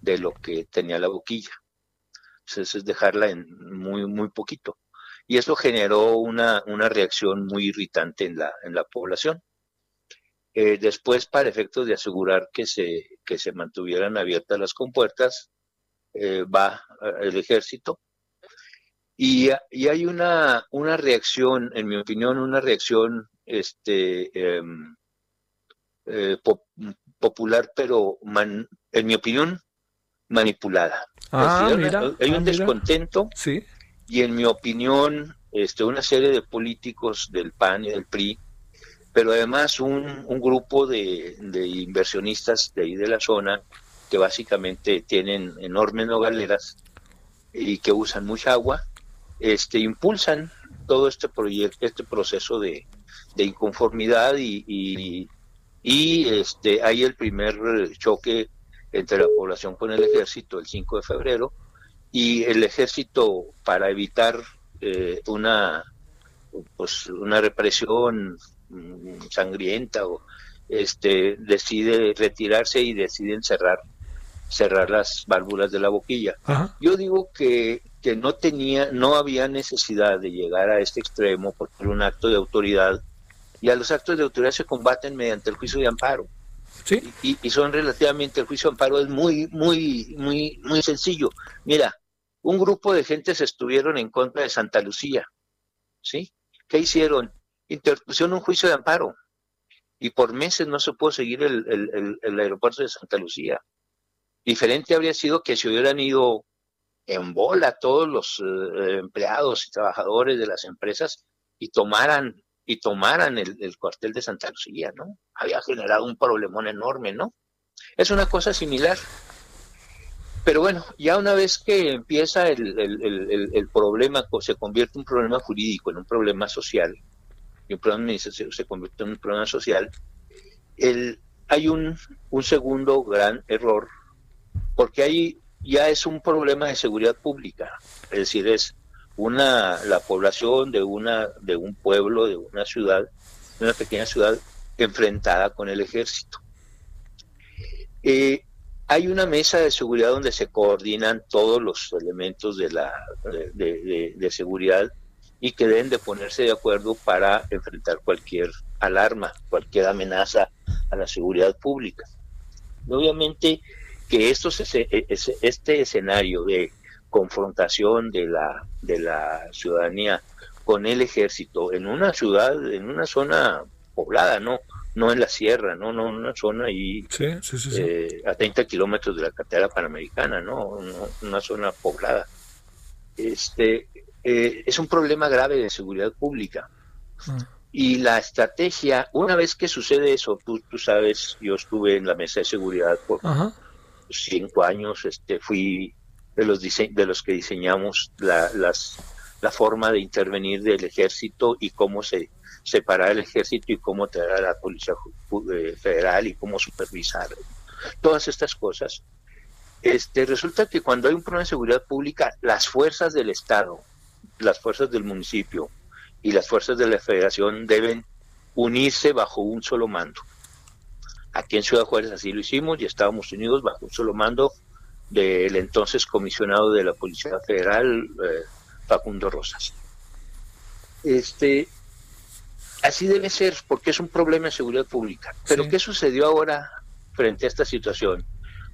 de lo que tenía la boquilla es dejarla en muy, muy poquito. Y eso generó una, una reacción muy irritante en la, en la población. Eh, después, para efectos de asegurar que se, que se mantuvieran abiertas las compuertas, eh, va eh, el ejército. Y, y, hay una, una reacción, en mi opinión, una reacción este, em, popular, pero en mi opinión, manipulada. Ah, hay un ah, descontento sí. y en mi opinión este, una serie de políticos del PAN y del PRI, pero además un, un grupo de, de, inversionistas de ahí de la zona que básicamente tienen enormes nogaleras y que usan mucha agua, este, impulsan todo este proyecto, este proceso de, de inconformidad y, y, y este, hay el primer choque entre la población con el ejército el 5 de febrero y el ejército para evitar eh, una pues una represión mm, sangrienta o este decide retirarse y deciden cerrar cerrar las válvulas de la boquilla. Yo digo que, que no tenía, no había necesidad de llegar a este extremo por un acto de autoridad y a los actos de autoridad se combaten mediante el juicio de amparo. ¿Sí? Y, y, son relativamente, el juicio de amparo es muy, muy, muy, muy sencillo. Mira, un grupo de gentes estuvieron en contra de Santa Lucía, ¿sí? ¿Qué hicieron? Interpusieron un juicio de amparo y por meses no se pudo seguir el, el aeropuerto de Santa Lucía. Diferente habría sido que se hubieran ido en bola todos los eh, empleados y trabajadores de las empresas y tomaran y tomaran el, cuartel de Santa Lucía, ¿no? Había generado un problemón enorme, ¿no? Es una cosa similar. Pero bueno, ya una vez que empieza el, problema, se convierte en un problema jurídico, en un problema social, y un problema administrativo se convierte en un problema social, hay un, un segundo gran error, porque ahí ya es un problema de seguridad pública, es decir, es una la población de una de un pueblo, de una ciudad, de una pequeña ciudad enfrentada con el ejército. Eh, hay una mesa de seguridad donde se coordinan todos los elementos de la de, seguridad y que deben de ponerse de acuerdo para enfrentar cualquier alarma, cualquier amenaza a la seguridad pública. Obviamente que esto, este escenario de confrontación de la, de la ciudadanía con el ejército en una ciudad, en una zona poblada, no no en la sierra, no, no en una zona ahí eh, a 30 kilómetros de la carretera panamericana, no, una zona poblada. Este eh, es un problema grave de seguridad pública. Mm. Y la estrategia, una vez que sucede eso, tú, tú sabes, yo estuve en la mesa de seguridad por cinco años, este, fui de los, que diseñamos la, forma de intervenir del ejército y cómo se separar el ejército y cómo traer la policía eh, federal y cómo supervisar todas estas cosas. Este, resulta que cuando hay un problema de seguridad pública, las fuerzas del Estado, las fuerzas del municipio y las fuerzas de la federación deben unirse bajo un solo mando. Aquí en Ciudad Juárez así lo hicimos y estábamos unidos bajo un solo mando del entonces comisionado de la Policía Federal, eh, Facundo Rosas. Este, así debe ser, porque es un problema de seguridad pública. Pero ¿qué sucedió ahora frente a esta situación?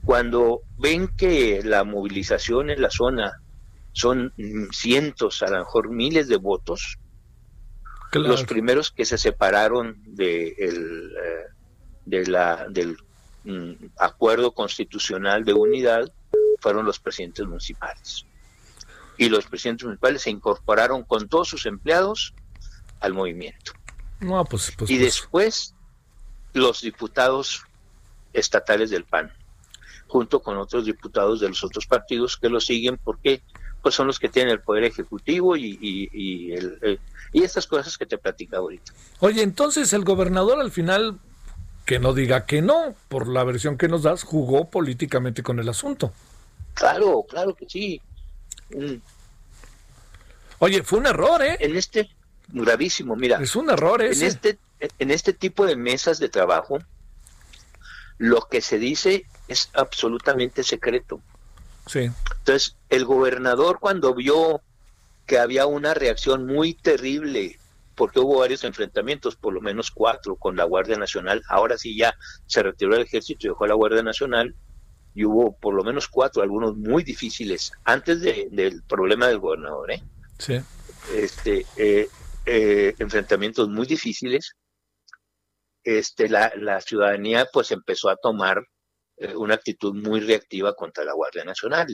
Cuando ven que la movilización en la zona son cientos, a lo mejor miles de votos, los primeros que se separaron de el, eh, de la, del mm, acuerdo constitucional de unidad fueron los presidentes municipales. Y los presidentes municipales se incorporaron con todos sus empleados al movimiento. Pues, pues, y pues. después los diputados estatales del PAN, junto con otros diputados de los otros partidos que lo siguen porque pues son los que tienen el poder ejecutivo y, y, el, y estas cosas que te platicaba ahorita. Oye, entonces el gobernador al final que no diga que no, por la versión que nos das, jugó políticamente con el asunto. Claro, claro que sí. Mm. Oye, fue un error, ¿eh? En este, gravísimo, mira. Es un error ese. En este, en este tipo de mesas de trabajo, lo que se dice es absolutamente secreto. Sí. Entonces, el gobernador cuando vio que había una reacción muy terrible porque hubo varios enfrentamientos, por lo menos cuatro, con la Guardia Nacional. Ahora sí ya se retiró el ejército y dejó a la Guardia Nacional, y hubo por lo menos cuatro, algunos muy difíciles, antes del problema del gobernador, ¿eh? Sí. Este, eh, eh, enfrentamientos muy difíciles. Este, la, la ciudadanía pues empezó a tomar una actitud muy reactiva contra la Guardia Nacional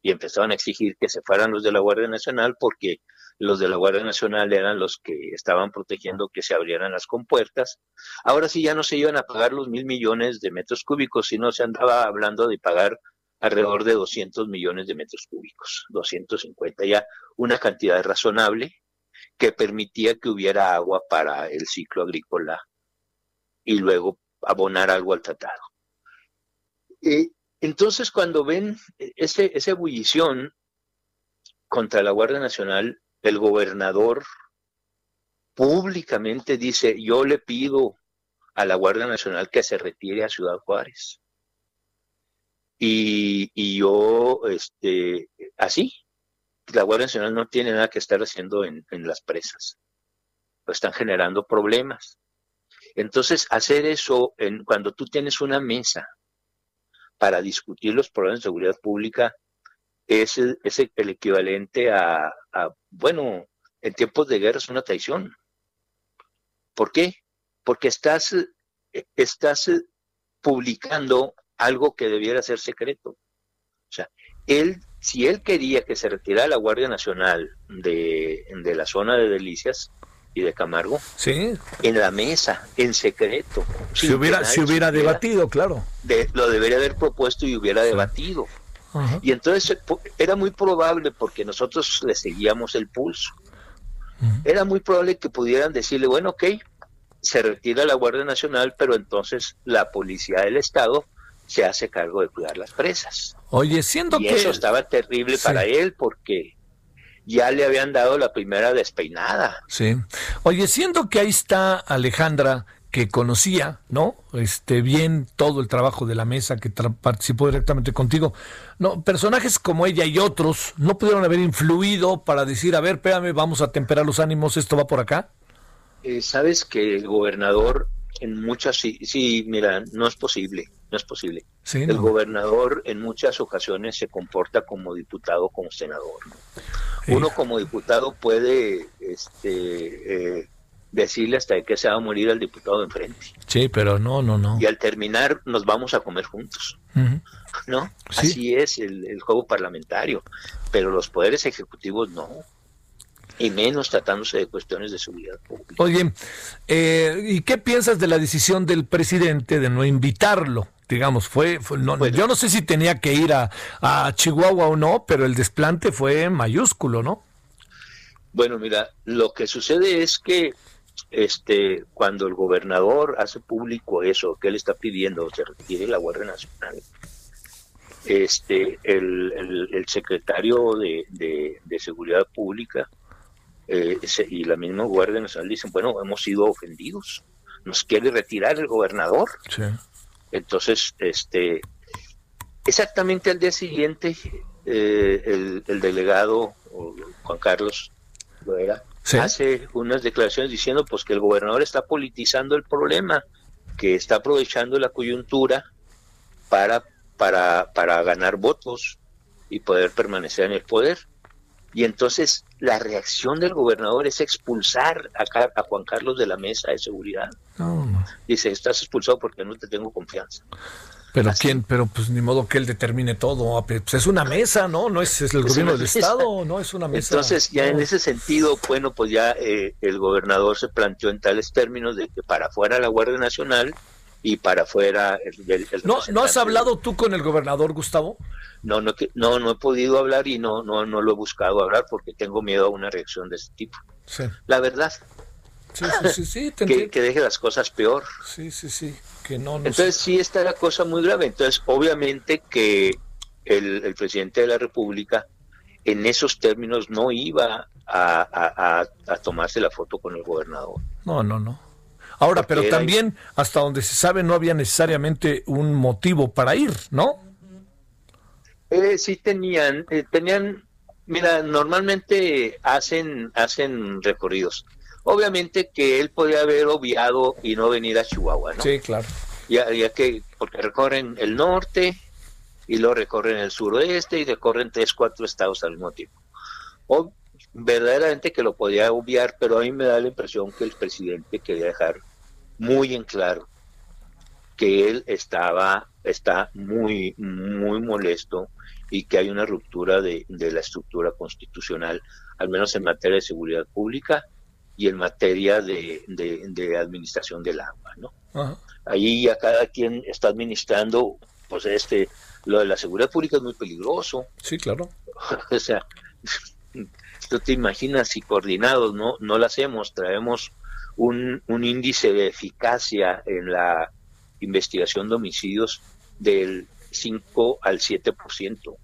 y empezaron a exigir que se fueran los de la Guardia Nacional porque los de la Guardia Nacional eran los que estaban protegiendo que se abrieran las compuertas. Ahora sí ya no se iban a pagar los mil millones de metros cúbicos, sino se andaba hablando de pagar alrededor de 200 millones de metros cúbicos, 250 ya, una cantidad razonable que permitía que hubiera agua para el ciclo agrícola y luego abonar algo al tratado. Eh, entonces, cuando ven ese, esa ebullición contra la Guardia Nacional, el gobernador públicamente dice, yo le pido a la Guardia Nacional que se retire a Ciudad Juárez. Y, y yo, este, así, la Guardia Nacional no tiene nada que estar haciendo en, en las presas. Lo están generando problemas. Entonces, hacer eso cuando tú tienes una mesa para discutir los problemas de seguridad pública es, es el equivalente a, a, bueno, en tiempos de guerra es una traición. ¿Por qué? Porque estás, estás publicando algo que debiera ser secreto. O sea, él, si él quería que se retirara la Guardia Nacional de, de la zona de Delicias, y de Camargo sí. en la mesa, en secreto. Si hubiera, si hubiera debatido, claro. De, lo debería haber propuesto y hubiera debatido. Ajá. Y entonces era muy probable, porque nosotros le seguíamos el pulso, Ajá. era muy probable que pudieran decirle, bueno, ok, se retira la Guardia Nacional, pero entonces la Policía del Estado se hace cargo de cuidar las presas. Oye, siendo y que... eso estaba terrible sí. para él, porque ya le habían dado la primera despeinada. Sí. Oye, siendo que ahí está Alejandra, que conocía, ¿no? Este, bien todo el trabajo de la mesa, que participó directamente contigo. No, personajes como ella y otros no pudieron haber influido para decir, a ver, espérame, vamos a temperar los ánimos, esto va por acá. Eh, Sabes que el gobernador en muchas, sí, sí, mira, no es posible, no es posible. Sí, el gobernador en muchas ocasiones se comporta como diputado, como senador. Uno como diputado puede este, eh, decirle hasta que se va a morir al diputado de enfrente. Sí, pero no, no, no. Y al terminar nos vamos a comer juntos. Uh -huh. ¿No? Sí. Así es el, el juego parlamentario. Pero los poderes ejecutivos no y menos tratándose de cuestiones de seguridad pública. Oye, eh, ¿y qué piensas de la decisión del presidente de no invitarlo? Digamos, fue, fue no, bueno, yo no sé si tenía que ir a, a, Chihuahua o no, pero el desplante fue mayúsculo, ¿no? Bueno, mira, lo que sucede es que este cuando el gobernador hace público eso, que él está pidiendo, se retire la Guardia Nacional, este el, el, el secretario de, de, de Seguridad Pública eh, y la misma Guardia Nacional dicen, bueno, hemos sido ofendidos, nos quiere retirar el gobernador. Sí. Entonces, este, exactamente al día siguiente, eh, el, el, delegado Juan Carlos lo era, sí. hace unas declaraciones diciendo pues que el gobernador está politizando el problema, que está aprovechando la coyuntura para, para, para ganar votos y poder permanecer en el poder. Y entonces la reacción del gobernador es expulsar a, a Juan Carlos de la mesa de seguridad. Dice, estás expulsado porque no te tengo confianza. Pero Así. quién, pero pues ni modo que él determine todo. Pues es una mesa, ¿no? No es, es el gobierno del. Estado, no es una mesa. Entonces, ya no. en ese sentido, bueno, pues ya eh, el gobernador se planteó en tales términos de que para fuera la Guardia Nacional y para afuera el, el, el ¿No, ¿No has hablado tú con el gobernador, Gustavo? No, no, no, no he podido hablar y no, no, no lo he buscado hablar porque tengo miedo a una reacción de este tipo. Sí. La verdad. Sí, sí, sí, sí <laughs> que, que, deje las cosas peor. Sí, sí, sí. Que no, no Entonces sí está la cosa muy grave. Entonces, obviamente que el, el presidente de la República en esos términos no iba a, a, a, a tomarse la foto con el gobernador. No, no, no. Ahora, Porque pero también, hasta donde se sabe, no había necesariamente un motivo para ir, ¿no? Eh, sí tenían, eh, tenían, mira, normalmente hacen, hacen recorridos. Obviamente que él podía haber obviado y no venir a Chihuahua, ¿no? Sí, claro. Ya, ya que, porque recorren el norte y luego recorren el suroeste y recorren tres, cuatro estados al mismo tiempo. O, verdaderamente que lo podía obviar, pero a mí me da la impresión que el presidente quería dejar muy en claro que él estaba, está muy, muy molesto y que hay una ruptura de, de, la estructura constitucional, al menos en materia de seguridad pública y en materia de, de, de administración del agua, ¿no? Ajá. Ahí ya cada quien está administrando, pues este, lo de la seguridad pública es muy peligroso. Sí, claro. <laughs> o sea, tú te imaginas si coordinados no, no lo hacemos, traemos un, un índice de eficacia en la investigación de homicidios del 5 al 7%.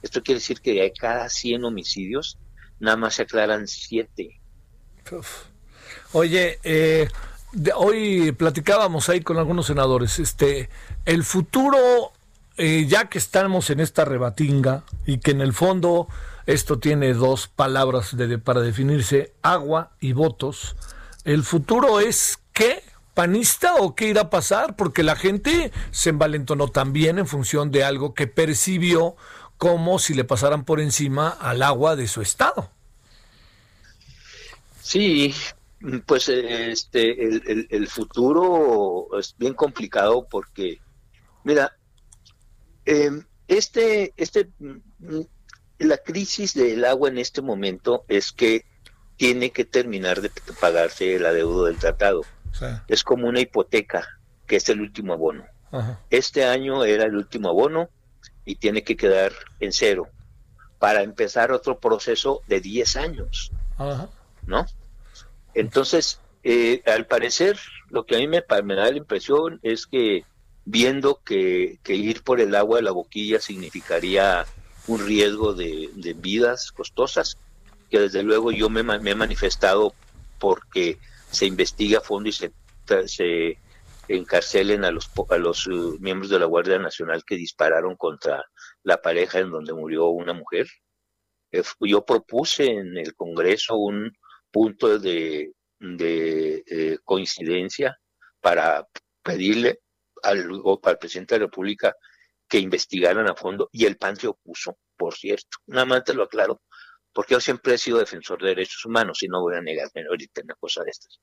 Esto quiere decir que de cada 100 homicidios, nada más se aclaran 7. Oye, eh, hoy platicábamos ahí con algunos senadores, este, el futuro eh, ya que estamos en esta rebatinga y que en el fondo esto tiene dos palabras de, para definirse, agua y votos, ¿el futuro es qué? panista o qué irá a pasar? Porque la gente se envalentonó también en función de algo que percibió como si le pasaran por encima al agua de su estado. Sí, pues este el, el, futuro es bien complicado porque, mira, em, este, este, mm, la crisis del agua en este momento es que tiene que terminar de pagarse el adeudo del tratado. Es como una hipoteca, que es el último abono. Este año era el último abono y tiene que quedar en cero para empezar otro proceso de 10 años. ¿No? Entonces, eh, al parecer, lo que a mí me, da la impresión es que viendo que, ir por el agua de la boquilla significaría un riesgo de, vidas costosas, que desde luego yo me, me, he manifestado porque se investigue a fondo y se, se encarcelen a los, a los uh, miembros de la Guardia Nacional que dispararon contra la pareja en donde murió una mujer. Eh, yo propuse en el Congreso un punto de, de eh, coincidencia para pedirle al, al presidente de la República que investigaran a fondo y el PAN se opuso, por cierto. Nada más te lo aclaro, porque yo siempre he sido defensor de derechos humanos y no voy a negarme ahorita una cosa de estas.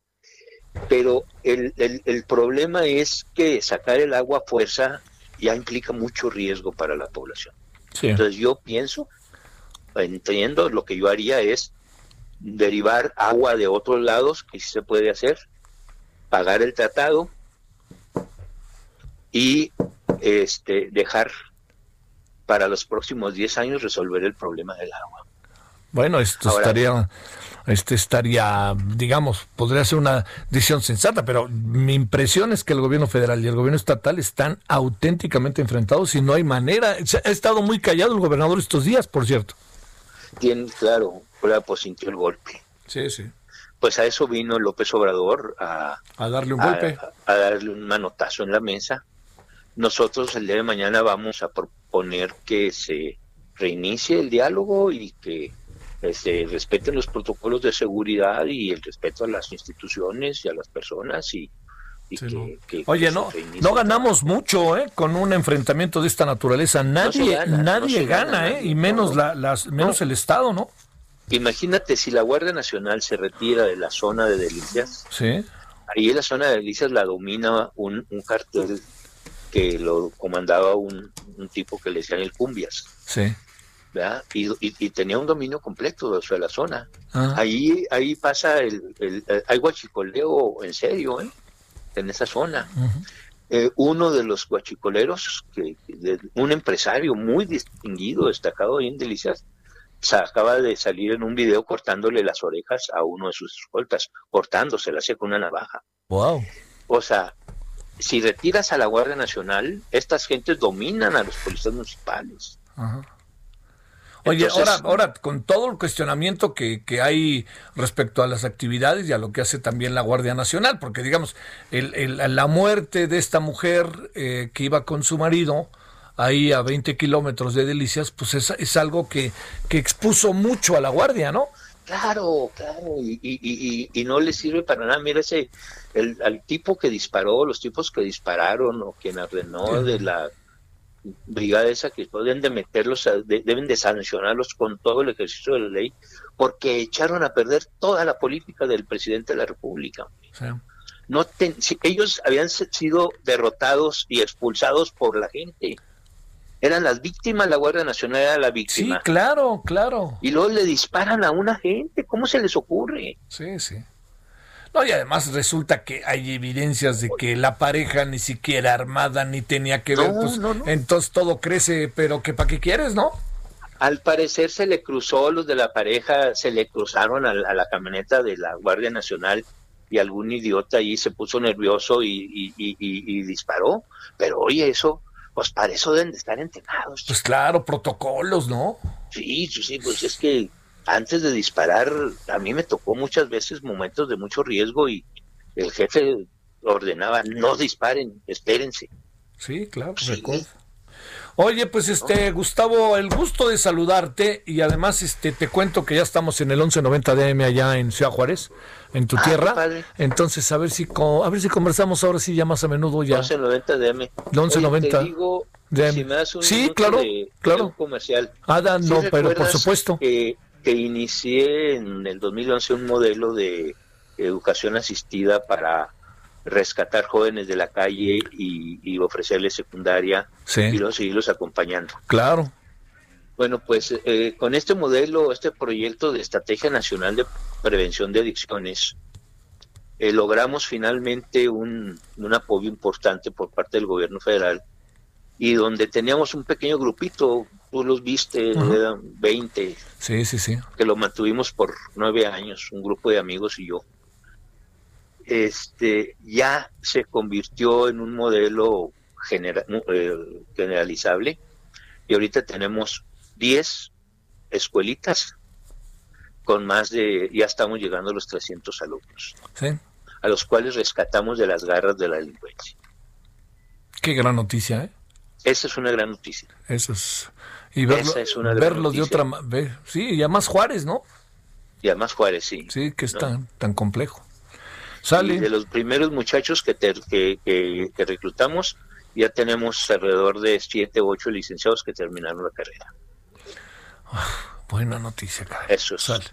Pero el, el, problema es que sacar el agua a fuerza ya implica mucho riesgo para la población. Entonces yo pienso, entiendo, lo que yo haría es derivar agua de otros lados, que sí se puede hacer, pagar el tratado y este dejar para los próximos 10 años resolver el problema del agua. Bueno, esto estaría, este estaría, digamos, podría ser una decisión sensata, pero mi impresión es que el gobierno federal y el gobierno estatal están auténticamente enfrentados y no hay manera. Ha estado muy callado el gobernador estos días, por cierto. Tiene, claro, pues sintió el golpe. Sí, sí. Pues a eso vino López Obrador a, a darle un golpe. A, darle un manotazo en la mesa. Nosotros el día de mañana vamos a proponer que se reinicie el diálogo y que este, respeten los protocolos de seguridad y el respeto a las instituciones y a las personas y, que, Oye, no, no ganamos mucho ¿eh? con un enfrentamiento de esta naturaleza. Nadie, nadie gana, ¿eh? y menos, la, las, menos el Estado, ¿no? Imagínate si la Guardia Nacional se retira de la zona de delicias. Sí. Ahí en la zona de delicias la domina un, un cartel que lo comandaba un, un tipo que le decían el Cumbias. Sí. Y, tenía un dominio completo de la zona. Ah. Ahí, ahí pasa el, el, hay guachicoleo en serio, ¿eh? En esa zona. Eh, uno de los guachicoleros, que, un empresario muy distinguido, destacado ahí en Delicias, acaba de salir en un video cortándole las orejas a uno de sus escoltas, cortándoselas con una navaja. Wow. O sea, si retiras a la Guardia Nacional, estas gentes dominan a los policías municipales. Ajá. Oye, ahora, ahora, con todo el cuestionamiento que, que, hay respecto a las actividades y a lo que hace también la Guardia Nacional, porque digamos, el, la muerte de esta mujer eh, que iba con su marido ahí a 20 kilómetros de Delicias, pues es, es algo que, que, expuso mucho a la Guardia, ¿no? Claro, claro, y, y, y, no le sirve para nada. Mira ese, el, al tipo que disparó, los tipos que dispararon o quien ordenó de la brigada esa que pueden de meterlos, deben de sancionarlos con todo el ejercicio de la ley, porque echaron a perder toda la política del presidente de la República. No si ellos habían sido derrotados y expulsados por la gente. Eran las víctimas, la Guardia Nacional era la víctima. Sí, claro, claro. Y luego le disparan a una gente. ¿Cómo se les ocurre? Sí, sí. No, y además resulta que hay evidencias de que la pareja ni siquiera armada ni tenía que ver, pues entonces todo crece, pero que para qué quieres, ¿no? Al parecer se le cruzó, los de la pareja se le cruzaron a, la camioneta de la Guardia Nacional y algún idiota ahí se puso nervioso y, y, disparó. Pero oye, eso, pues para eso deben de estar entrenados. Pues claro, protocolos, ¿no? Sí, sí, sí, pues es que antes de disparar, a mí me tocó muchas veces momentos de mucho riesgo y el jefe ordenaba, no disparen, espérense. Sí, claro, Oye, pues este, Gustavo, el gusto de saludarte y además este te cuento que ya estamos en el 1190 DM allá en Ciudad Juárez, en tu Ah, tierra. padre. Entonces, a ver si a ver si conversamos ahora sí ya más a menudo ya. 1190 DM. De 1190 Oye, te digo, DM. si me das un Sí, claro, de- claro. de comercial. Ah, ¿Sí no, pero por supuesto. Que, que inicié en el 2011 un modelo de educación asistida para rescatar jóvenes de la calle y, y ofrecerles secundaria Sí. y luego seguirlos acompañando. Claro. Bueno, pues eh, con este modelo, este proyecto de Estrategia Nacional de Prevención de Adicciones, eh, logramos finalmente un, un apoyo importante por parte del gobierno federal y donde teníamos un pequeño grupito, tú los viste, Ujú. eran 20, Sí, sí, sí. que lo mantuvimos por nueve años, un grupo de amigos y yo. Este ya se convirtió en un modelo genera- eh, generalizable y ahorita tenemos 10 escuelitas con más de, ya estamos llegando a los 300 alumnos, Sí. a los cuales rescatamos de las garras de la delincuencia. Qué gran noticia, ¿eh? Esa es una gran noticia. Eso es. Y verlo, es una verlo de otra ma- ve- Sí, y además Juárez, ¿no? Y además Juárez, sí. Sí, que es ¿no? tan, tan complejo. Y de los primeros muchachos que, ter- que, que- que reclutamos, ya tenemos alrededor de 7 u 8 licenciados que terminaron la carrera. Buena noticia, caray. Eso es. Sale.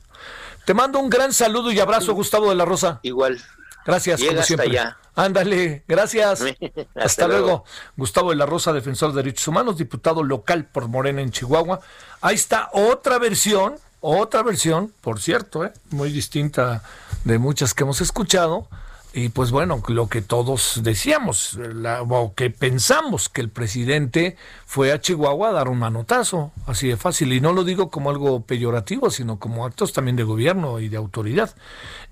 Te mando un gran saludo y abrazo, Gustavo de la Rosa. Igual. Gracias, Llega como hasta siempre. allá. Ándale, gracias. <laughs> Hasta Hasta, luego. luego. Gustavo de la Rosa, defensor de derechos humanos, diputado local por Morena en Chihuahua. Ahí está otra versión, otra versión, por cierto, ¿eh? muy distinta de muchas que hemos escuchado. Y pues bueno, lo que todos decíamos, la- o que pensamos que el presidente fue a Chihuahua a dar un manotazo, así de fácil. Y no lo digo como algo peyorativo, sino como actos también de gobierno y de autoridad.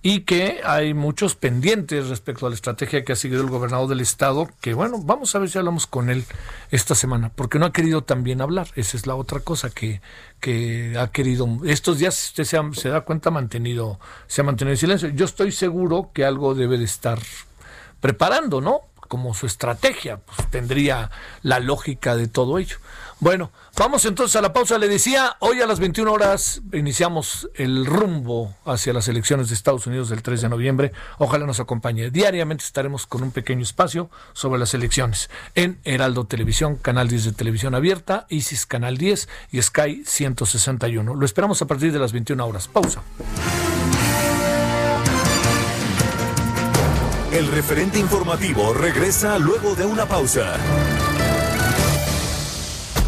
Y que hay muchos pendientes respecto a la estrategia que ha seguido el gobernador del estado, que bueno, vamos a ver si hablamos con él esta semana, porque no ha querido también hablar. Esa es la otra cosa que, que ha querido. Estos días, usted se, ha- se da cuenta, mantenido, se ha mantenido en silencio. Yo estoy seguro que algo debe de estar preparando, ¿no? Como su estrategia, pues tendría la lógica de todo ello. Bueno, vamos entonces a la pausa. Le decía, hoy a las 21 horas iniciamos el rumbo hacia las elecciones de Estados Unidos del 3 de noviembre. Ojalá nos acompañe. Diariamente estaremos con un pequeño espacio sobre las elecciones en Heraldo Televisión, Canal 10 de Televisión Abierta, Isis Canal 10 y Sky 161. Lo esperamos a partir de las 21 horas. Pausa. El referente informativo regresa luego de una pausa.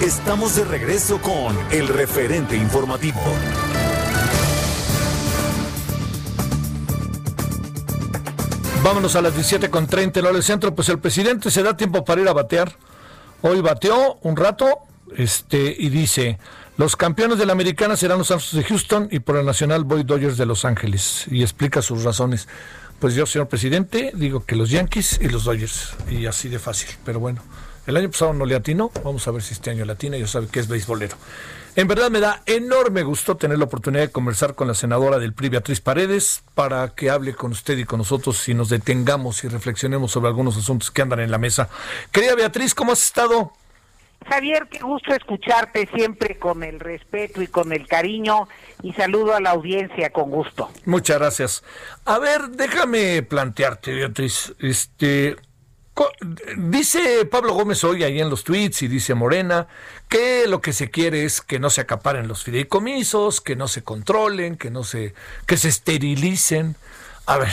Estamos de regreso con el referente informativo. Vámonos a las 17.30 en del centro. Pues el presidente se da tiempo para ir a batear. Hoy bateó un rato este, y dice, los campeones de la americana serán los Astros de Houston y por el nacional voy Dodgers de Los Ángeles. Y explica sus razones. Pues yo, señor presidente, digo que los Yankees y los Dodgers. Y así de fácil. Pero bueno, el año pasado no le atinó. Vamos a ver si este año le atina. Ya sabe que es beisbolero. En verdad me da enorme gusto tener la oportunidad de conversar con la senadora del PRI, Beatriz Paredes, para que hable con usted y con nosotros y nos detengamos y reflexionemos sobre algunos asuntos que andan en la mesa. Querida Beatriz, ¿cómo has estado? Javier, qué gusto escucharte siempre con el respeto y con el cariño y saludo a la audiencia con gusto. Muchas gracias. A ver, déjame plantearte, Beatriz. Este, dice Pablo Gómez hoy ahí en los tweets y dice Morena que lo que se quiere es que no se acaparen los fideicomisos, que no se controlen, que no se, que se esterilicen. A ver,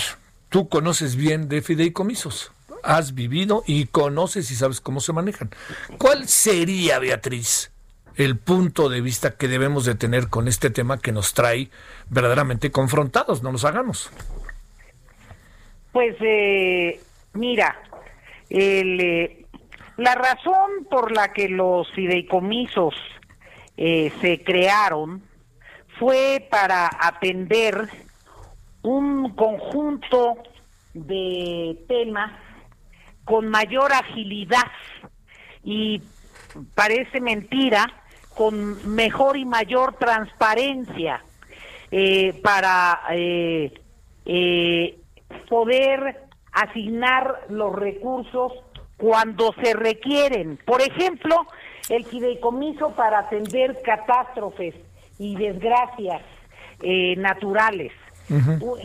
tú conoces bien de fideicomisos. Has vivido y conoces y sabes cómo se manejan. ¿Cuál sería, Beatriz, el punto de vista que debemos de tener con este tema que nos trae verdaderamente confrontados? No nos hagamos. Pues eh, mira, eh, la razón por la que los fideicomisos eh, se crearon fue para atender un conjunto de temas con mayor agilidad y parece mentira, con mejor y mayor transparencia eh, para eh, poder asignar los recursos cuando se requieren. Por ejemplo, el fideicomiso para atender catástrofes y desgracias naturales.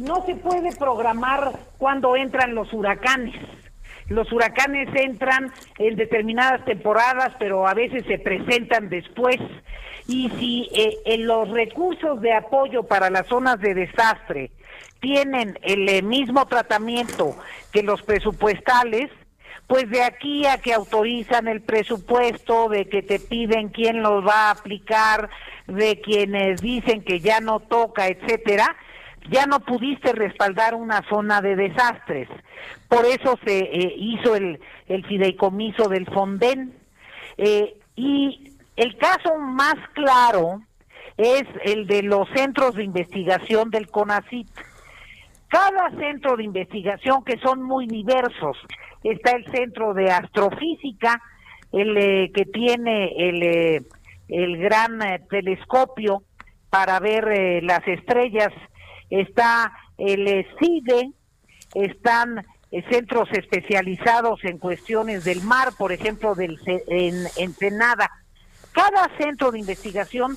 No se puede programar cuando entran los huracanes. Los huracanes entran en determinadas temporadas, pero a veces se presentan después. Y si eh, en los recursos de apoyo para las zonas de desastre tienen el eh, mismo tratamiento que los presupuestales, pues de aquí a que autorizan el presupuesto, de que te piden quién los va a aplicar, de quienes dicen que ya no toca, etcétera, ya no pudiste respaldar una zona de desastres. Por eso se eh, hizo el, el, fideicomiso del Fonden. Eh, y el caso más claro es el de los centros de investigación del CONACIT. Cada centro de investigación, que son muy diversos, está el centro de astrofísica, el eh, que tiene el, el gran telescopio para ver las estrellas. Está el CIDE, están eh, centros especializados en cuestiones del mar, por ejemplo, del, en Ensenada. Cada centro de investigación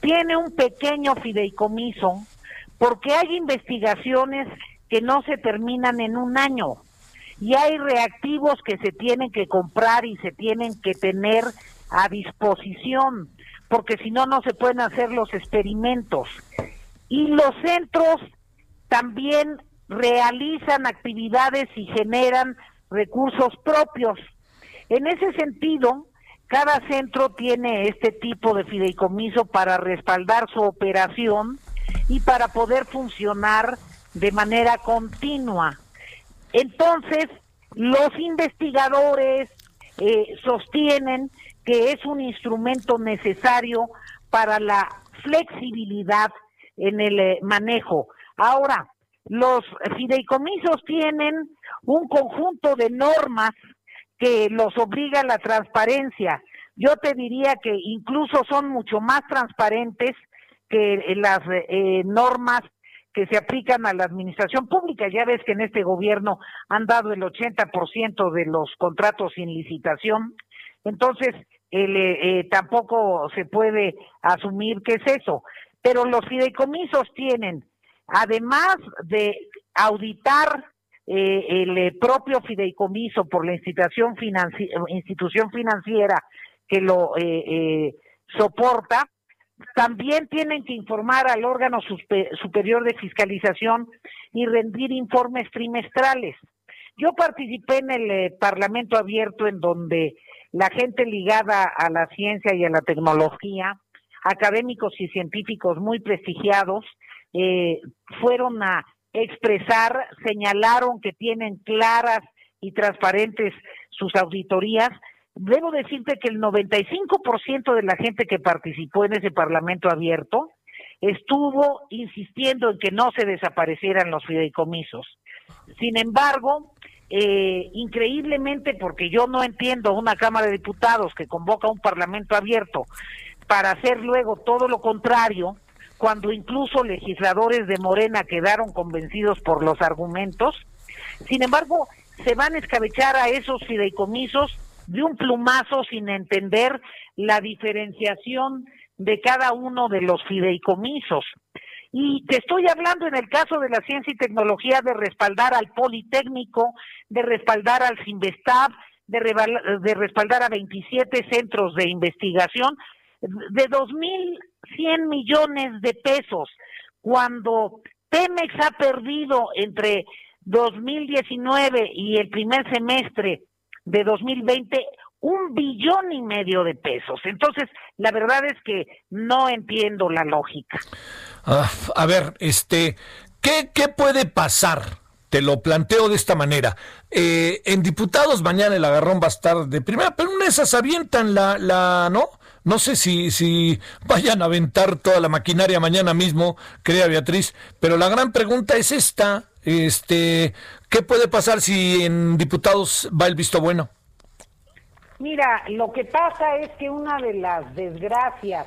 tiene un pequeño fideicomiso porque hay investigaciones que no se terminan en un año y hay reactivos que se tienen que comprar y se tienen que tener a disposición porque si no no se pueden hacer los experimentos y los centros también realizan actividades y generan recursos propios. En ese sentido, cada centro tiene este tipo de fideicomiso para respaldar su operación y para poder funcionar de manera continua. Entonces, los investigadores eh, sostienen que es un instrumento necesario para la flexibilidad en el eh, manejo. Ahora, los fideicomisos tienen un conjunto de normas que los obliga a la transparencia. Yo te diría que incluso son mucho más transparentes que eh, las eh, normas que se aplican a la administración pública. Ya ves que en este gobierno han dado el 80% de los contratos sin licitación. Entonces, tampoco se puede asumir que es eso. Pero los fideicomisos tienen, además de auditar eh, el eh, propio fideicomiso por la institución, institución financiera que lo eh, soporta, también tienen que informar al órgano superior de fiscalización y rendir informes trimestrales. Yo participé en el Parlamento abierto en donde la gente ligada a la ciencia y a la tecnología académicos y científicos muy prestigiados eh, fueron a expresar, señalaron que tienen claras y transparentes sus auditorías. Debo decirte que el 95% de la gente que participó en ese Parlamento abierto estuvo insistiendo en que no se desaparecieran los fideicomisos. Sin embargo, eh, increíblemente, porque yo no entiendo una Cámara de Diputados que convoca un Parlamento abierto para hacer luego todo lo contrario, cuando incluso legisladores de Morena quedaron convencidos por los argumentos. Sin embargo, se van a escabechar a esos fideicomisos de un plumazo sin entender la diferenciación de cada uno de los fideicomisos. Y te estoy hablando en el caso de la ciencia y tecnología de respaldar al Politécnico, de respaldar al Sinvestab, de, de respaldar a 27 centros de investigación, de 2.100 millones de pesos, cuando Pemex ha perdido entre 2019 y el primer semestre de 2020 un billón y medio de pesos. Entonces, la verdad es que no entiendo la lógica. Ah, a ver, este, ¿qué, ¿qué puede pasar? Te lo planteo de esta manera. Eh, en diputados mañana el agarrón va a estar de primera, pero una de esas avientan la, la, ¿no? No sé si, si vayan a aventar toda la maquinaria mañana mismo, crea Beatriz, pero la gran pregunta es esta, este, ¿qué puede pasar si en diputados va el visto bueno? Mira, lo que pasa es que una de las desgracias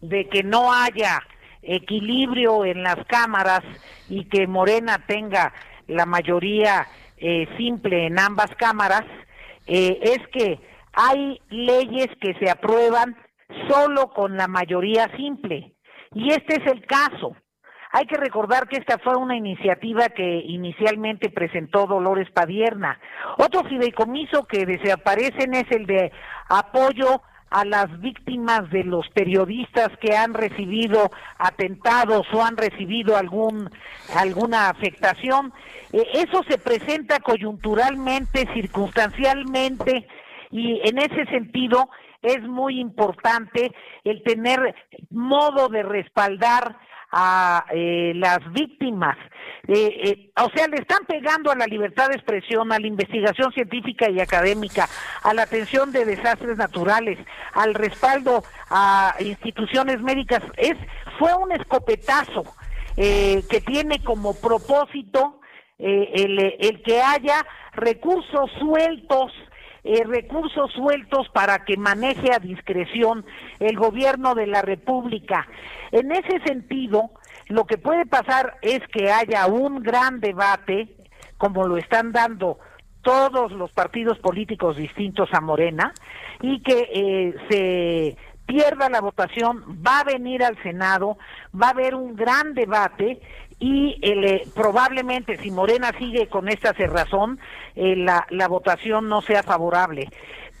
de que no haya equilibrio en las cámaras y que Morena tenga la mayoría eh, simple en ambas cámaras, eh, es que hay leyes que se aprueban solo con la mayoría simple. Y este es el caso. Hay que recordar que esta fue una iniciativa que inicialmente presentó Dolores Padierna. Otro fideicomiso que desaparecen es el de apoyo a las víctimas de los periodistas que han recibido atentados o han recibido algún alguna afectación. Eh, eso se presenta coyunturalmente, circunstancialmente y en ese sentido es muy importante el tener modo de respaldar a eh, las víctimas. Eh, eh, o sea, le están pegando a la libertad de expresión, a la investigación científica y académica, a la atención de desastres naturales, al respaldo a instituciones médicas. Es fue un escopetazo que tiene como propósito el, el que haya recursos sueltos eh, recursos sueltos para que maneje a discreción el gobierno de la República. En ese sentido, lo que puede pasar es que haya un gran debate, como lo están dando todos los partidos políticos distintos a Morena, y que eh, se pierda la votación, va a venir al Senado, va a haber un gran debate y eh, probablemente si Morena sigue con esta cerrazón, eh, la, la votación no sea favorable.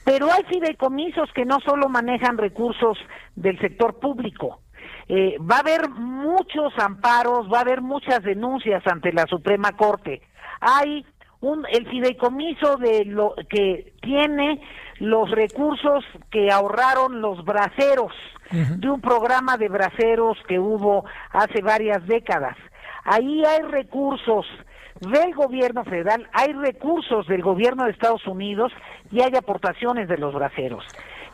Pero hay fideicomisos que no solo manejan recursos del sector público, eh, va a haber muchos amparos, va a haber muchas denuncias ante la Suprema Corte. Hay un, el fideicomiso de lo que tiene los recursos que ahorraron los braceros de un programa de braceros que hubo hace varias décadas. Ahí hay recursos del gobierno federal, hay recursos del gobierno de Estados Unidos y hay aportaciones de los braceros.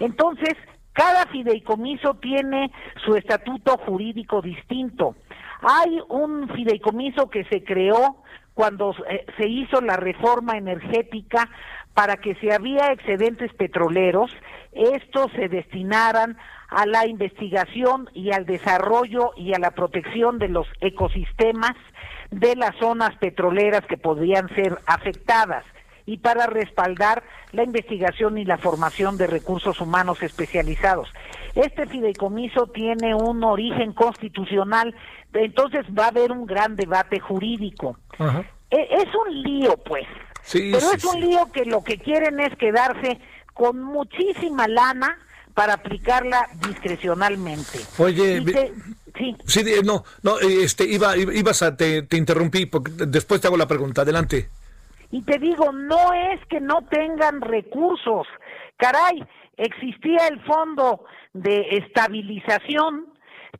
Entonces, cada fideicomiso tiene su estatuto jurídico distinto. Hay un fideicomiso que se creó cuando eh, se hizo la reforma energética para que si había excedentes petroleros, estos se destinaran a la investigación y al desarrollo y a la protección de los ecosistemas de las zonas petroleras que podrían ser afectadas y para respaldar la investigación y la formación de recursos humanos especializados. Este fideicomiso tiene un origen constitucional, entonces va a haber un gran debate jurídico. E, es un lío, pues. pero es un lío que lo que quieren es quedarse con muchísima lana para aplicarla discrecionalmente. Oye, sí. sí, no, no, este, iba, ibas a, te, te interrumpí, porque después te hago la pregunta, adelante. Y te digo, no es que no tengan recursos, caray, existía el fondo de estabilización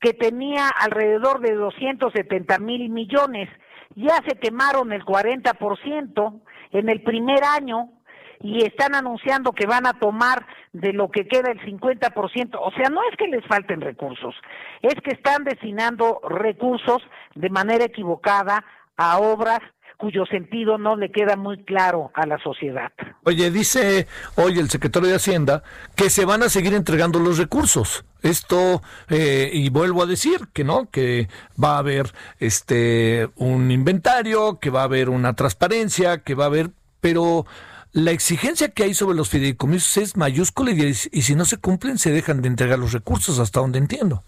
que tenía alrededor de 270 mil millones, ya se quemaron el 40% en el primer año, y están anunciando que van a tomar de lo que queda el 50%. O sea, no es que les falten recursos, es que están destinando recursos de manera equivocada a obras cuyo sentido no le queda muy claro a la sociedad. Oye, dice hoy el secretario de Hacienda que se van a seguir entregando los recursos. Esto, eh, y vuelvo a decir que no, que va a haber este un inventario, que va a haber una transparencia, que va a haber, pero la exigencia que hay sobre los fideicomisos es mayúscula y, si no se cumplen se dejan de entregar los recursos, hasta donde entiendo.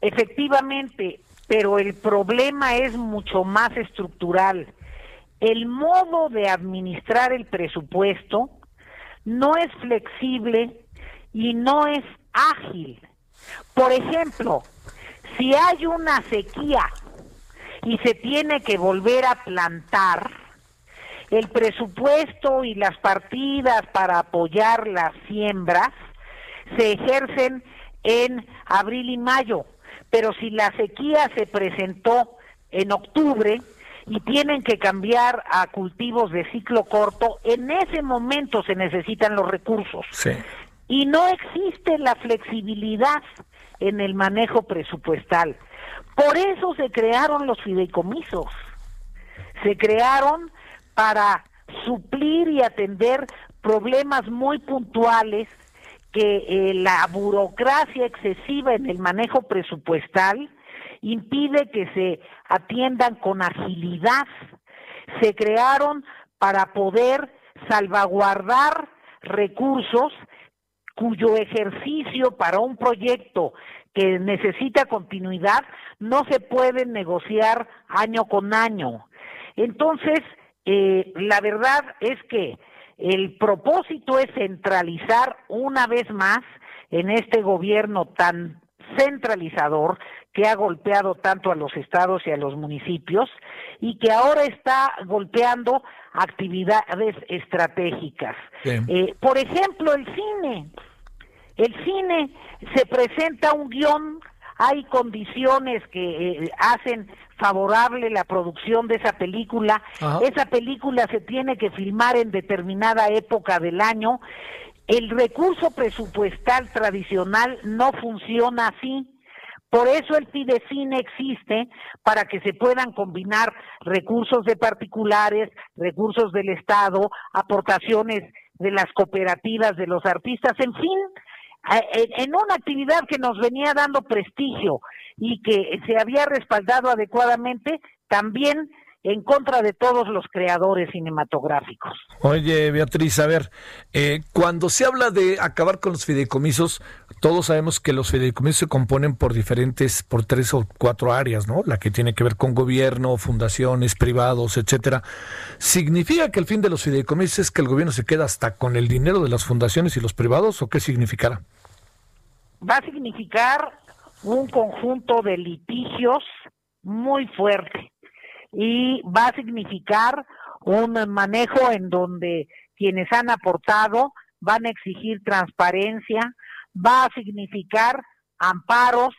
Efectivamente, pero el problema es mucho más estructural. El modo de administrar el presupuesto no es flexible y no es ágil. Por ejemplo, si hay una sequía y se tiene que volver a plantar, el presupuesto y las partidas para apoyar las siembras se ejercen en abril y mayo, pero si la sequía se presentó en octubre y tienen que cambiar a cultivos de ciclo corto, en ese momento se necesitan los recursos. y no existe la flexibilidad en el manejo presupuestal. Por eso se crearon los fideicomisos. Se crearon para suplir y atender problemas muy puntuales que eh, la burocracia excesiva en el manejo presupuestal impide que se atiendan con agilidad. Se crearon para poder salvaguardar recursos cuyo ejercicio para un proyecto que necesita continuidad no se puede negociar año con año. Entonces, eh, la verdad es que el propósito es centralizar una vez más en este gobierno tan centralizador que ha golpeado tanto a los estados y a los municipios y que ahora está golpeando actividades estratégicas. Eh, por ejemplo, el cine. El cine se presenta un guion, hay condiciones que eh, hacen favorable la producción de esa película. Esa película se tiene que filmar en determinada época del año. El recurso presupuestal tradicional no funciona así. Por eso el Fidecine existe para que se puedan combinar recursos de particulares, recursos del Estado, aportaciones de las cooperativas, de los artistas, en fin, en una actividad que nos venía dando prestigio y que se había respaldado adecuadamente, también en contra de todos los creadores cinematográficos. Oye, Beatriz, a ver, eh, cuando se habla de acabar con los fideicomisos, todos sabemos que los fideicomisos se componen por diferentes, por tres o cuatro áreas, ¿no? La que tiene que ver con gobierno, fundaciones, privados, etcétera. ¿Significa que el fin de los fideicomisos es que el gobierno se queda hasta con el dinero de las fundaciones y los privados o qué significará? Va a significar un conjunto de litigios muy fuerte y va a significar un manejo en donde quienes han aportado van a exigir transparencia, va a significar amparos,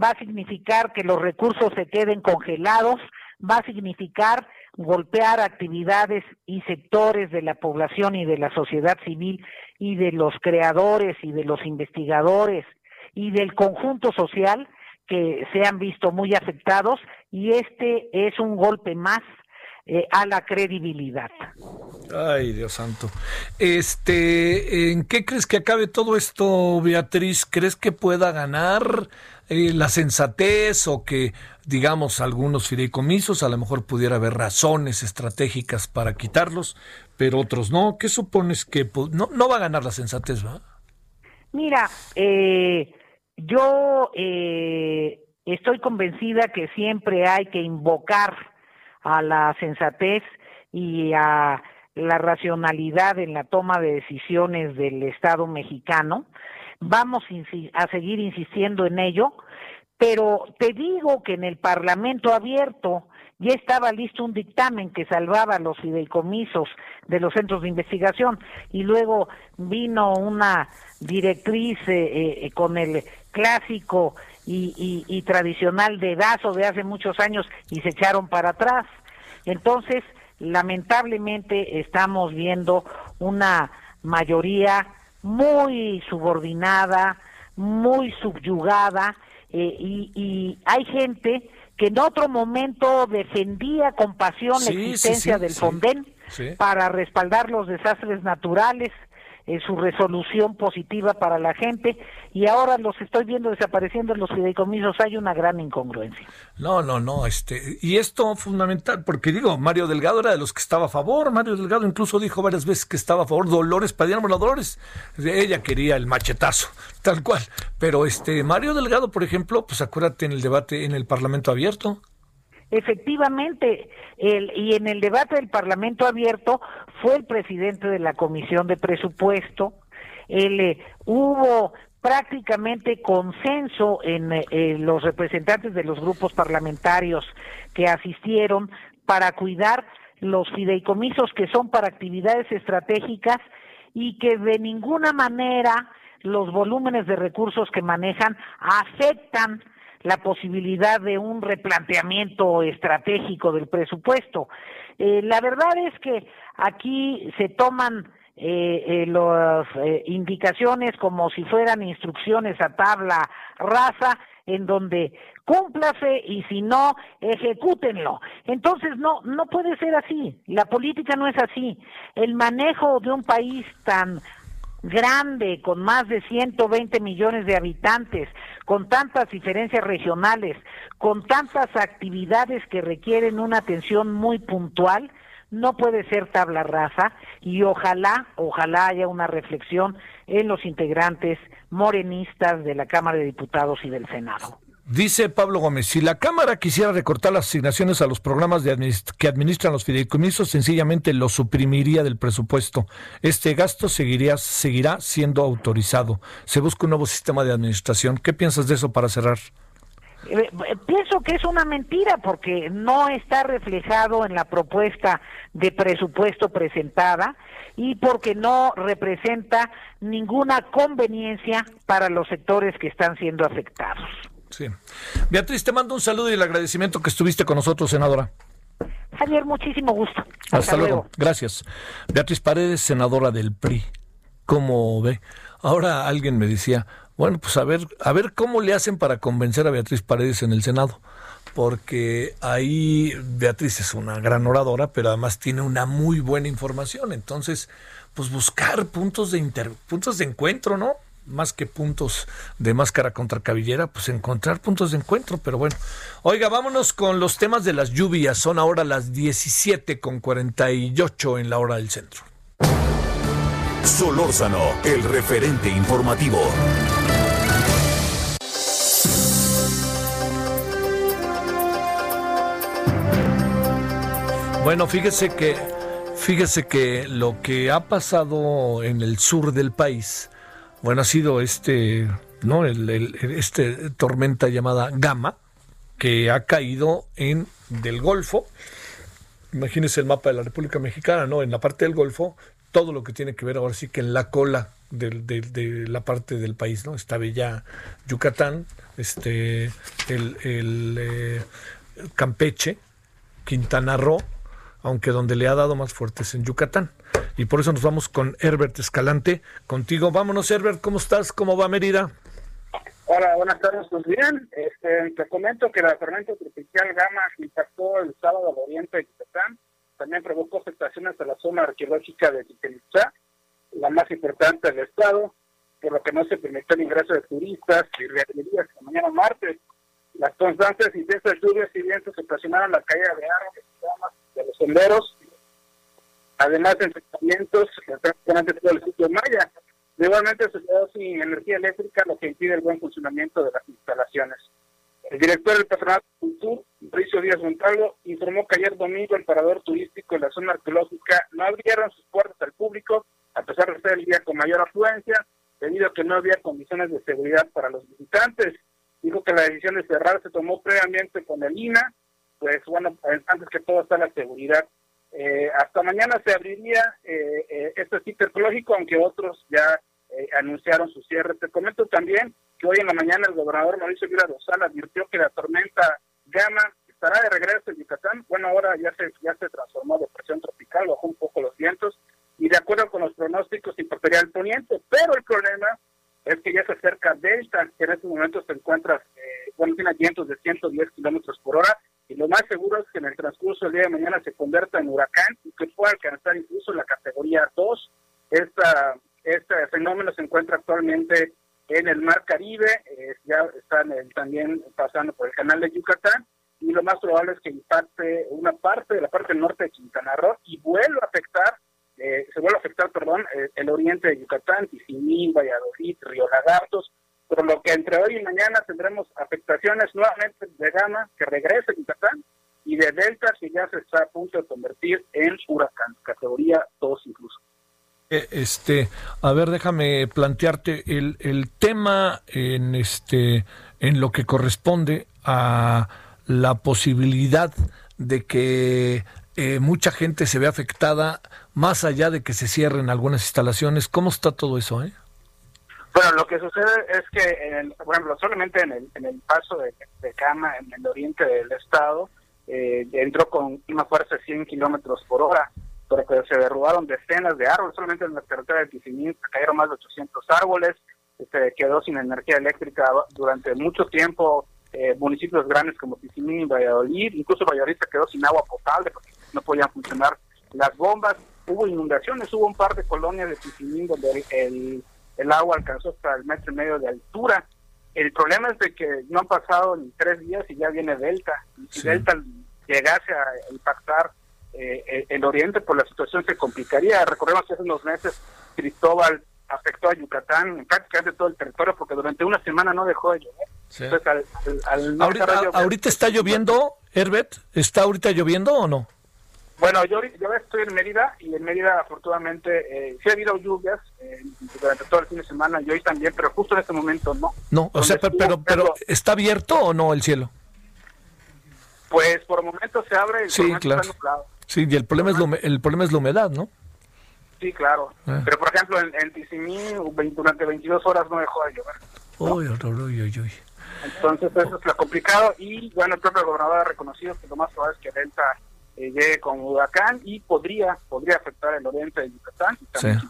va a significar que los recursos se queden congelados, va a significar golpear actividades y sectores de la población y de la sociedad civil y de los creadores y de los investigadores y del conjunto social que se han visto muy afectados y este es un golpe más eh, a la credibilidad. Ay, Dios santo. Este, ¿en qué crees que acabe todo esto, Beatriz? ¿Crees que pueda ganar eh, la sensatez o que, digamos, algunos fideicomisos, a lo mejor pudiera haber razones estratégicas para quitarlos, pero otros no? ¿Qué supones que no, no va a ganar la sensatez, va? Mira, eh, yo eh, estoy convencida que siempre hay que invocar a la sensatez y a la racionalidad en la toma de decisiones del Estado mexicano. Vamos a seguir insistiendo en ello, pero te digo que en el Parlamento abierto ya estaba listo un dictamen que salvaba los fideicomisos de los centros de investigación y luego vino una directriz eh, eh, con el clásico y, tradicional de Dazo de hace muchos años y se echaron para atrás. Entonces, lamentablemente estamos viendo una mayoría muy subordinada, muy subyugada, eh, y, hay gente que en otro momento defendía con pasión la existencia del Fonden para respaldar los desastres naturales eh, su resolución positiva para la gente y ahora los estoy viendo desapareciendo en los fideicomisos. Hay una gran incongruencia. No, no, no. este Y esto fundamental, porque digo, Mario Delgado era de los que estaba a favor. Mario Delgado incluso dijo varias veces que estaba a favor. Dolores, pedíamos a Dolores. Ella quería el machetazo, tal cual. Pero este Mario Delgado, por ejemplo, pues acuérdate en el debate en el Parlamento abierto. Efectivamente, el, y en el debate del Parlamento abierto fue el presidente de la Comisión de Presupuesto, el, eh, hubo prácticamente consenso en eh, los representantes de los grupos parlamentarios que asistieron para cuidar los fideicomisos que son para actividades estratégicas y que de ninguna manera los volúmenes de recursos que manejan afectan la posibilidad de un replanteamiento estratégico del presupuesto. Eh, la verdad es que aquí se toman eh, las indicaciones como si fueran instrucciones a tabla rasa en donde cúmplase y si no, ejecútenlo. Entonces, no, no puede ser así. La política no es así. El manejo de un país tan grande, con más de 120 millones de habitantes, con tantas diferencias regionales, con tantas actividades que requieren una atención muy puntual, no puede ser tabla rasa y ojalá, ojalá haya una reflexión en los integrantes morenistas de la Cámara de Diputados y del Senado. Dice Pablo Gómez, si la Cámara quisiera recortar las asignaciones a los programas que administran los fideicomisos, sencillamente lo suprimiría del presupuesto. Este gasto seguiría, seguirá siendo autorizado. Se busca un nuevo sistema de administración. ¿Qué piensas de eso para cerrar? Eh, eh, pienso que es una mentira porque no está reflejado en la propuesta de presupuesto presentada y porque no representa ninguna conveniencia para los sectores que están siendo afectados. Sí. Beatriz, te mando un saludo y el agradecimiento que estuviste con nosotros, senadora. Javier, muchísimo gusto. Hasta, luego. Gracias. Beatriz Paredes, senadora del PRI. ¿Cómo ve? Ahora alguien me decía, bueno, pues a ver, a ver cómo le hacen para convencer a Beatriz Paredes en el Senado. Porque ahí Beatriz es una gran oradora, pero además tiene una muy buena información. Entonces, pues buscar puntos de inter, puntos de encuentro, ¿no? Más que puntos de máscara contra cabellera, pues encontrar puntos de encuentro, pero bueno. Oiga, vámonos con los temas de las lluvias. Son ahora las 17 con 48 en la hora del centro. Solórzano, el referente informativo. Bueno, fíjese que fíjese que lo que ha pasado en el sur del país bueno, ha sido este, ¿no? El, este tormenta llamada Gama, que ha caído en del Golfo. Imagínense el mapa de la República Mexicana, ¿no? En la parte del Golfo, todo lo que tiene que ver ahora sí que en la cola de, la parte del país, ¿no? Está ya Yucatán, este, el, eh, Campeche, Quintana Roo, aunque donde le ha dado más fuerte es en Yucatán. Y por eso nos vamos con Herbert Escalante. Contigo, vámonos Herbert, ¿cómo estás? ¿Cómo va Mérida? Hola, buenas tardes. Pues bien, este, te comento que la tormenta tropical Gama impactó el sábado al oriente de Yucatán. También provocó afectaciones a la zona arqueológica de Chichen la más importante del estado, por lo que no se permitió el ingreso de turistas y reabrirías mañana martes. Las constantes intensas lluvias y vientos ocasionaron la caída de árboles de los senderos Además, enfrentamientos prácticamente todo el sitio Maya. Igualmente quedó sin energía eléctrica, lo que impide el buen funcionamiento de las instalaciones. El director del Patronato de Cultura, Mauricio Díaz Montalvo, informó que ayer domingo el parador turístico en la zona arqueológica no abrieron sus puertas al público, a pesar de ser el día con mayor afluencia, debido a que no había condiciones de seguridad para los visitantes. Dijo que la decisión de cerrar se tomó previamente con el INA, pues bueno, antes que todo está la seguridad eh, hasta mañana se abriría eh, eh, este sitio arqueológico, aunque otros ya anunciaron su cierre. Te comento también que hoy en la mañana el gobernador Mauricio Vila Rosal advirtió que la tormenta Gama estará de regreso en Yucatán. Bueno, ahora ya se, ya se transformó de presión tropical, bajó un poco los vientos y de acuerdo con los pronósticos impactaría el poniente, pero el problema es que ya se acerca Delta, que en estos momentos se encuentra, bueno, tiene vientos de 110 kilómetros por hora y lo más seguro es que en el transcurso del día de mañana se convierta en huracán y que pueda alcanzar incluso la categoría 2. Esta, este fenómeno se encuentra actualmente en el Mar Caribe, eh, ya están también pasando por el canal de Yucatán y lo más probable es que impacte una parte de la parte norte de Quintana Roo y vuelva a afectar, eh, se vuelva a afectar, perdón, eh, el oriente de Yucatán, Tizimín, Valladolid, Río Lagartos, por lo que entre hoy y mañana tendremos afectaciones nuevamente de Gama, que regrese a Yucatán, y de Delta, que ya se está a punto de convertir en huracán, categoría 2 incluso. Eh, este, a ver, déjame plantearte el, el tema en este en lo que corresponde a la posibilidad de que eh, mucha gente se vea afectada más allá de que se cierren algunas instalaciones. ¿Cómo está todo eso? Eh? Bueno, lo que sucede es que, por ejemplo, solamente en el, en el paso de, Cama, en el oriente del estado, eh, entró con una fuerza de 100 kilómetros por hora. pero que se derrubaron decenas de árboles, solamente en la carretera de Tizimín se cayeron más de 800 árboles, este, quedó sin energía eléctrica durante mucho tiempo, eh, municipios grandes como Tizimín y Valladolid, incluso Valladolid se quedó sin agua potable porque no podían funcionar las bombas, hubo inundaciones, hubo un par de colonias de Tizimín donde el, el agua alcanzó hasta el metro y medio de altura, el problema es de que no han pasado ni tres días y ya viene Delta. Y si Delta llegase a impactar eh, el oriente, pues la situación se complicaría. Recordemos que hace unos meses Cristóbal afectó a Yucatán, en prácticamente todo el territorio, porque durante una semana no dejó de llover. ahorita, está lloviendo, Herbert? ¿Está ahorita lloviendo o no? Bueno, yo, yo estoy en Mérida y en Mérida afortunadamente eh, sí ha habido lluvias eh, durante todo el fin de semana y hoy también, pero justo en este momento no. No, o sea, pero, pero, ¿está abierto o no el cielo? Pues por momentos se abre. sí, claro. Sí, y el problema, es la, el problema es la humedad, ¿no? Sí, claro. Ah. Pero por ejemplo, en, en Tizimí durante 22 horas no dejó de llover. Uy, uy, uy, uy. Entonces eso es lo complicado y bueno, el propio gobernador ha reconocido que lo más probable es que Delta eh, llegue con huracán y podría podría afectar el oriente de Yucatán y también sí.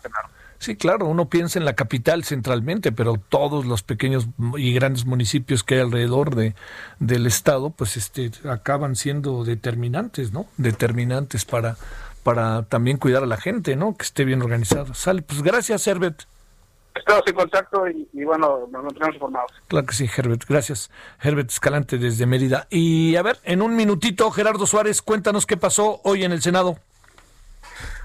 Sí, claro, uno piensa en la capital centralmente, pero todos los pequeños y grandes municipios que hay alrededor de, del estado, pues este, acaban siendo determinantes, ¿no? Determinantes para, para también cuidar a la gente, ¿no? Que esté bien organizado. Sale, pues gracias, Herbert. Estamos en contacto y, bueno, nos mantenemos informados. Claro que sí, Herbert. Gracias. Herbert Escalante desde Mérida. Y a ver, en un minutito, Gerardo Suárez, cuéntanos qué pasó hoy en el Senado.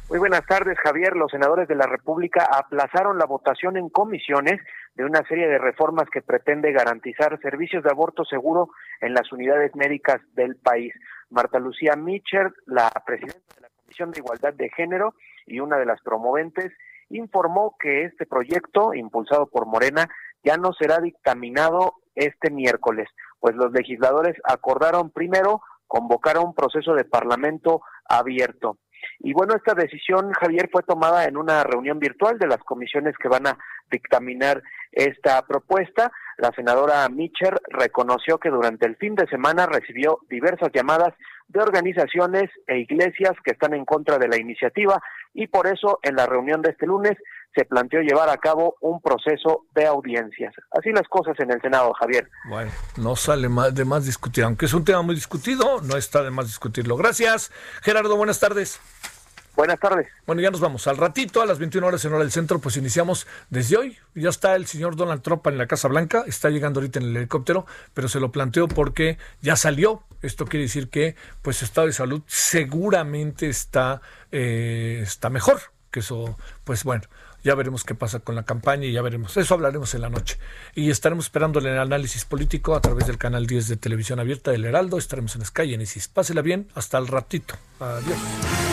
Muy buenas tardes, Javier. Los senadores de la República aplazaron la votación en comisiones de una serie de reformas que pretende garantizar servicios de aborto seguro en las unidades médicas del país. Marta Lucía Mitchell, la presidenta de la Comisión de Igualdad de Género y una de las promoventes, informó que este proyecto, impulsado por Morena, ya no será dictaminado este miércoles, pues los legisladores acordaron primero convocar a un proceso de parlamento abierto. Y bueno, esta decisión, Javier, fue tomada en una reunión virtual de las comisiones que van a dictaminar esta propuesta. La senadora Mitcher reconoció que durante el fin de semana recibió diversas llamadas de organizaciones e iglesias que están en contra de la iniciativa y por eso en la reunión de este lunes se planteó llevar a cabo un proceso de audiencias. Así las cosas en el Senado, Javier. Bueno, no sale más de más discutir, aunque es un tema muy discutido, no está de más discutirlo. Gracias, Gerardo, buenas tardes. Buenas tardes. Bueno, ya nos vamos. Al ratito, a las 21 horas en hora del centro, pues iniciamos desde hoy. Ya está el señor Donald Trump en la Casa Blanca, está llegando ahorita en el helicóptero, pero se lo planteo porque ya salió. Esto quiere decir que, pues, su estado de salud seguramente está, eh, está mejor. Que eso, pues bueno, ya veremos qué pasa con la campaña y ya veremos. Eso hablaremos en la noche. Y estaremos esperando el análisis político a través del canal 10 de televisión abierta del Heraldo. Estaremos en Sky y Pásela bien. Hasta el ratito. Adiós.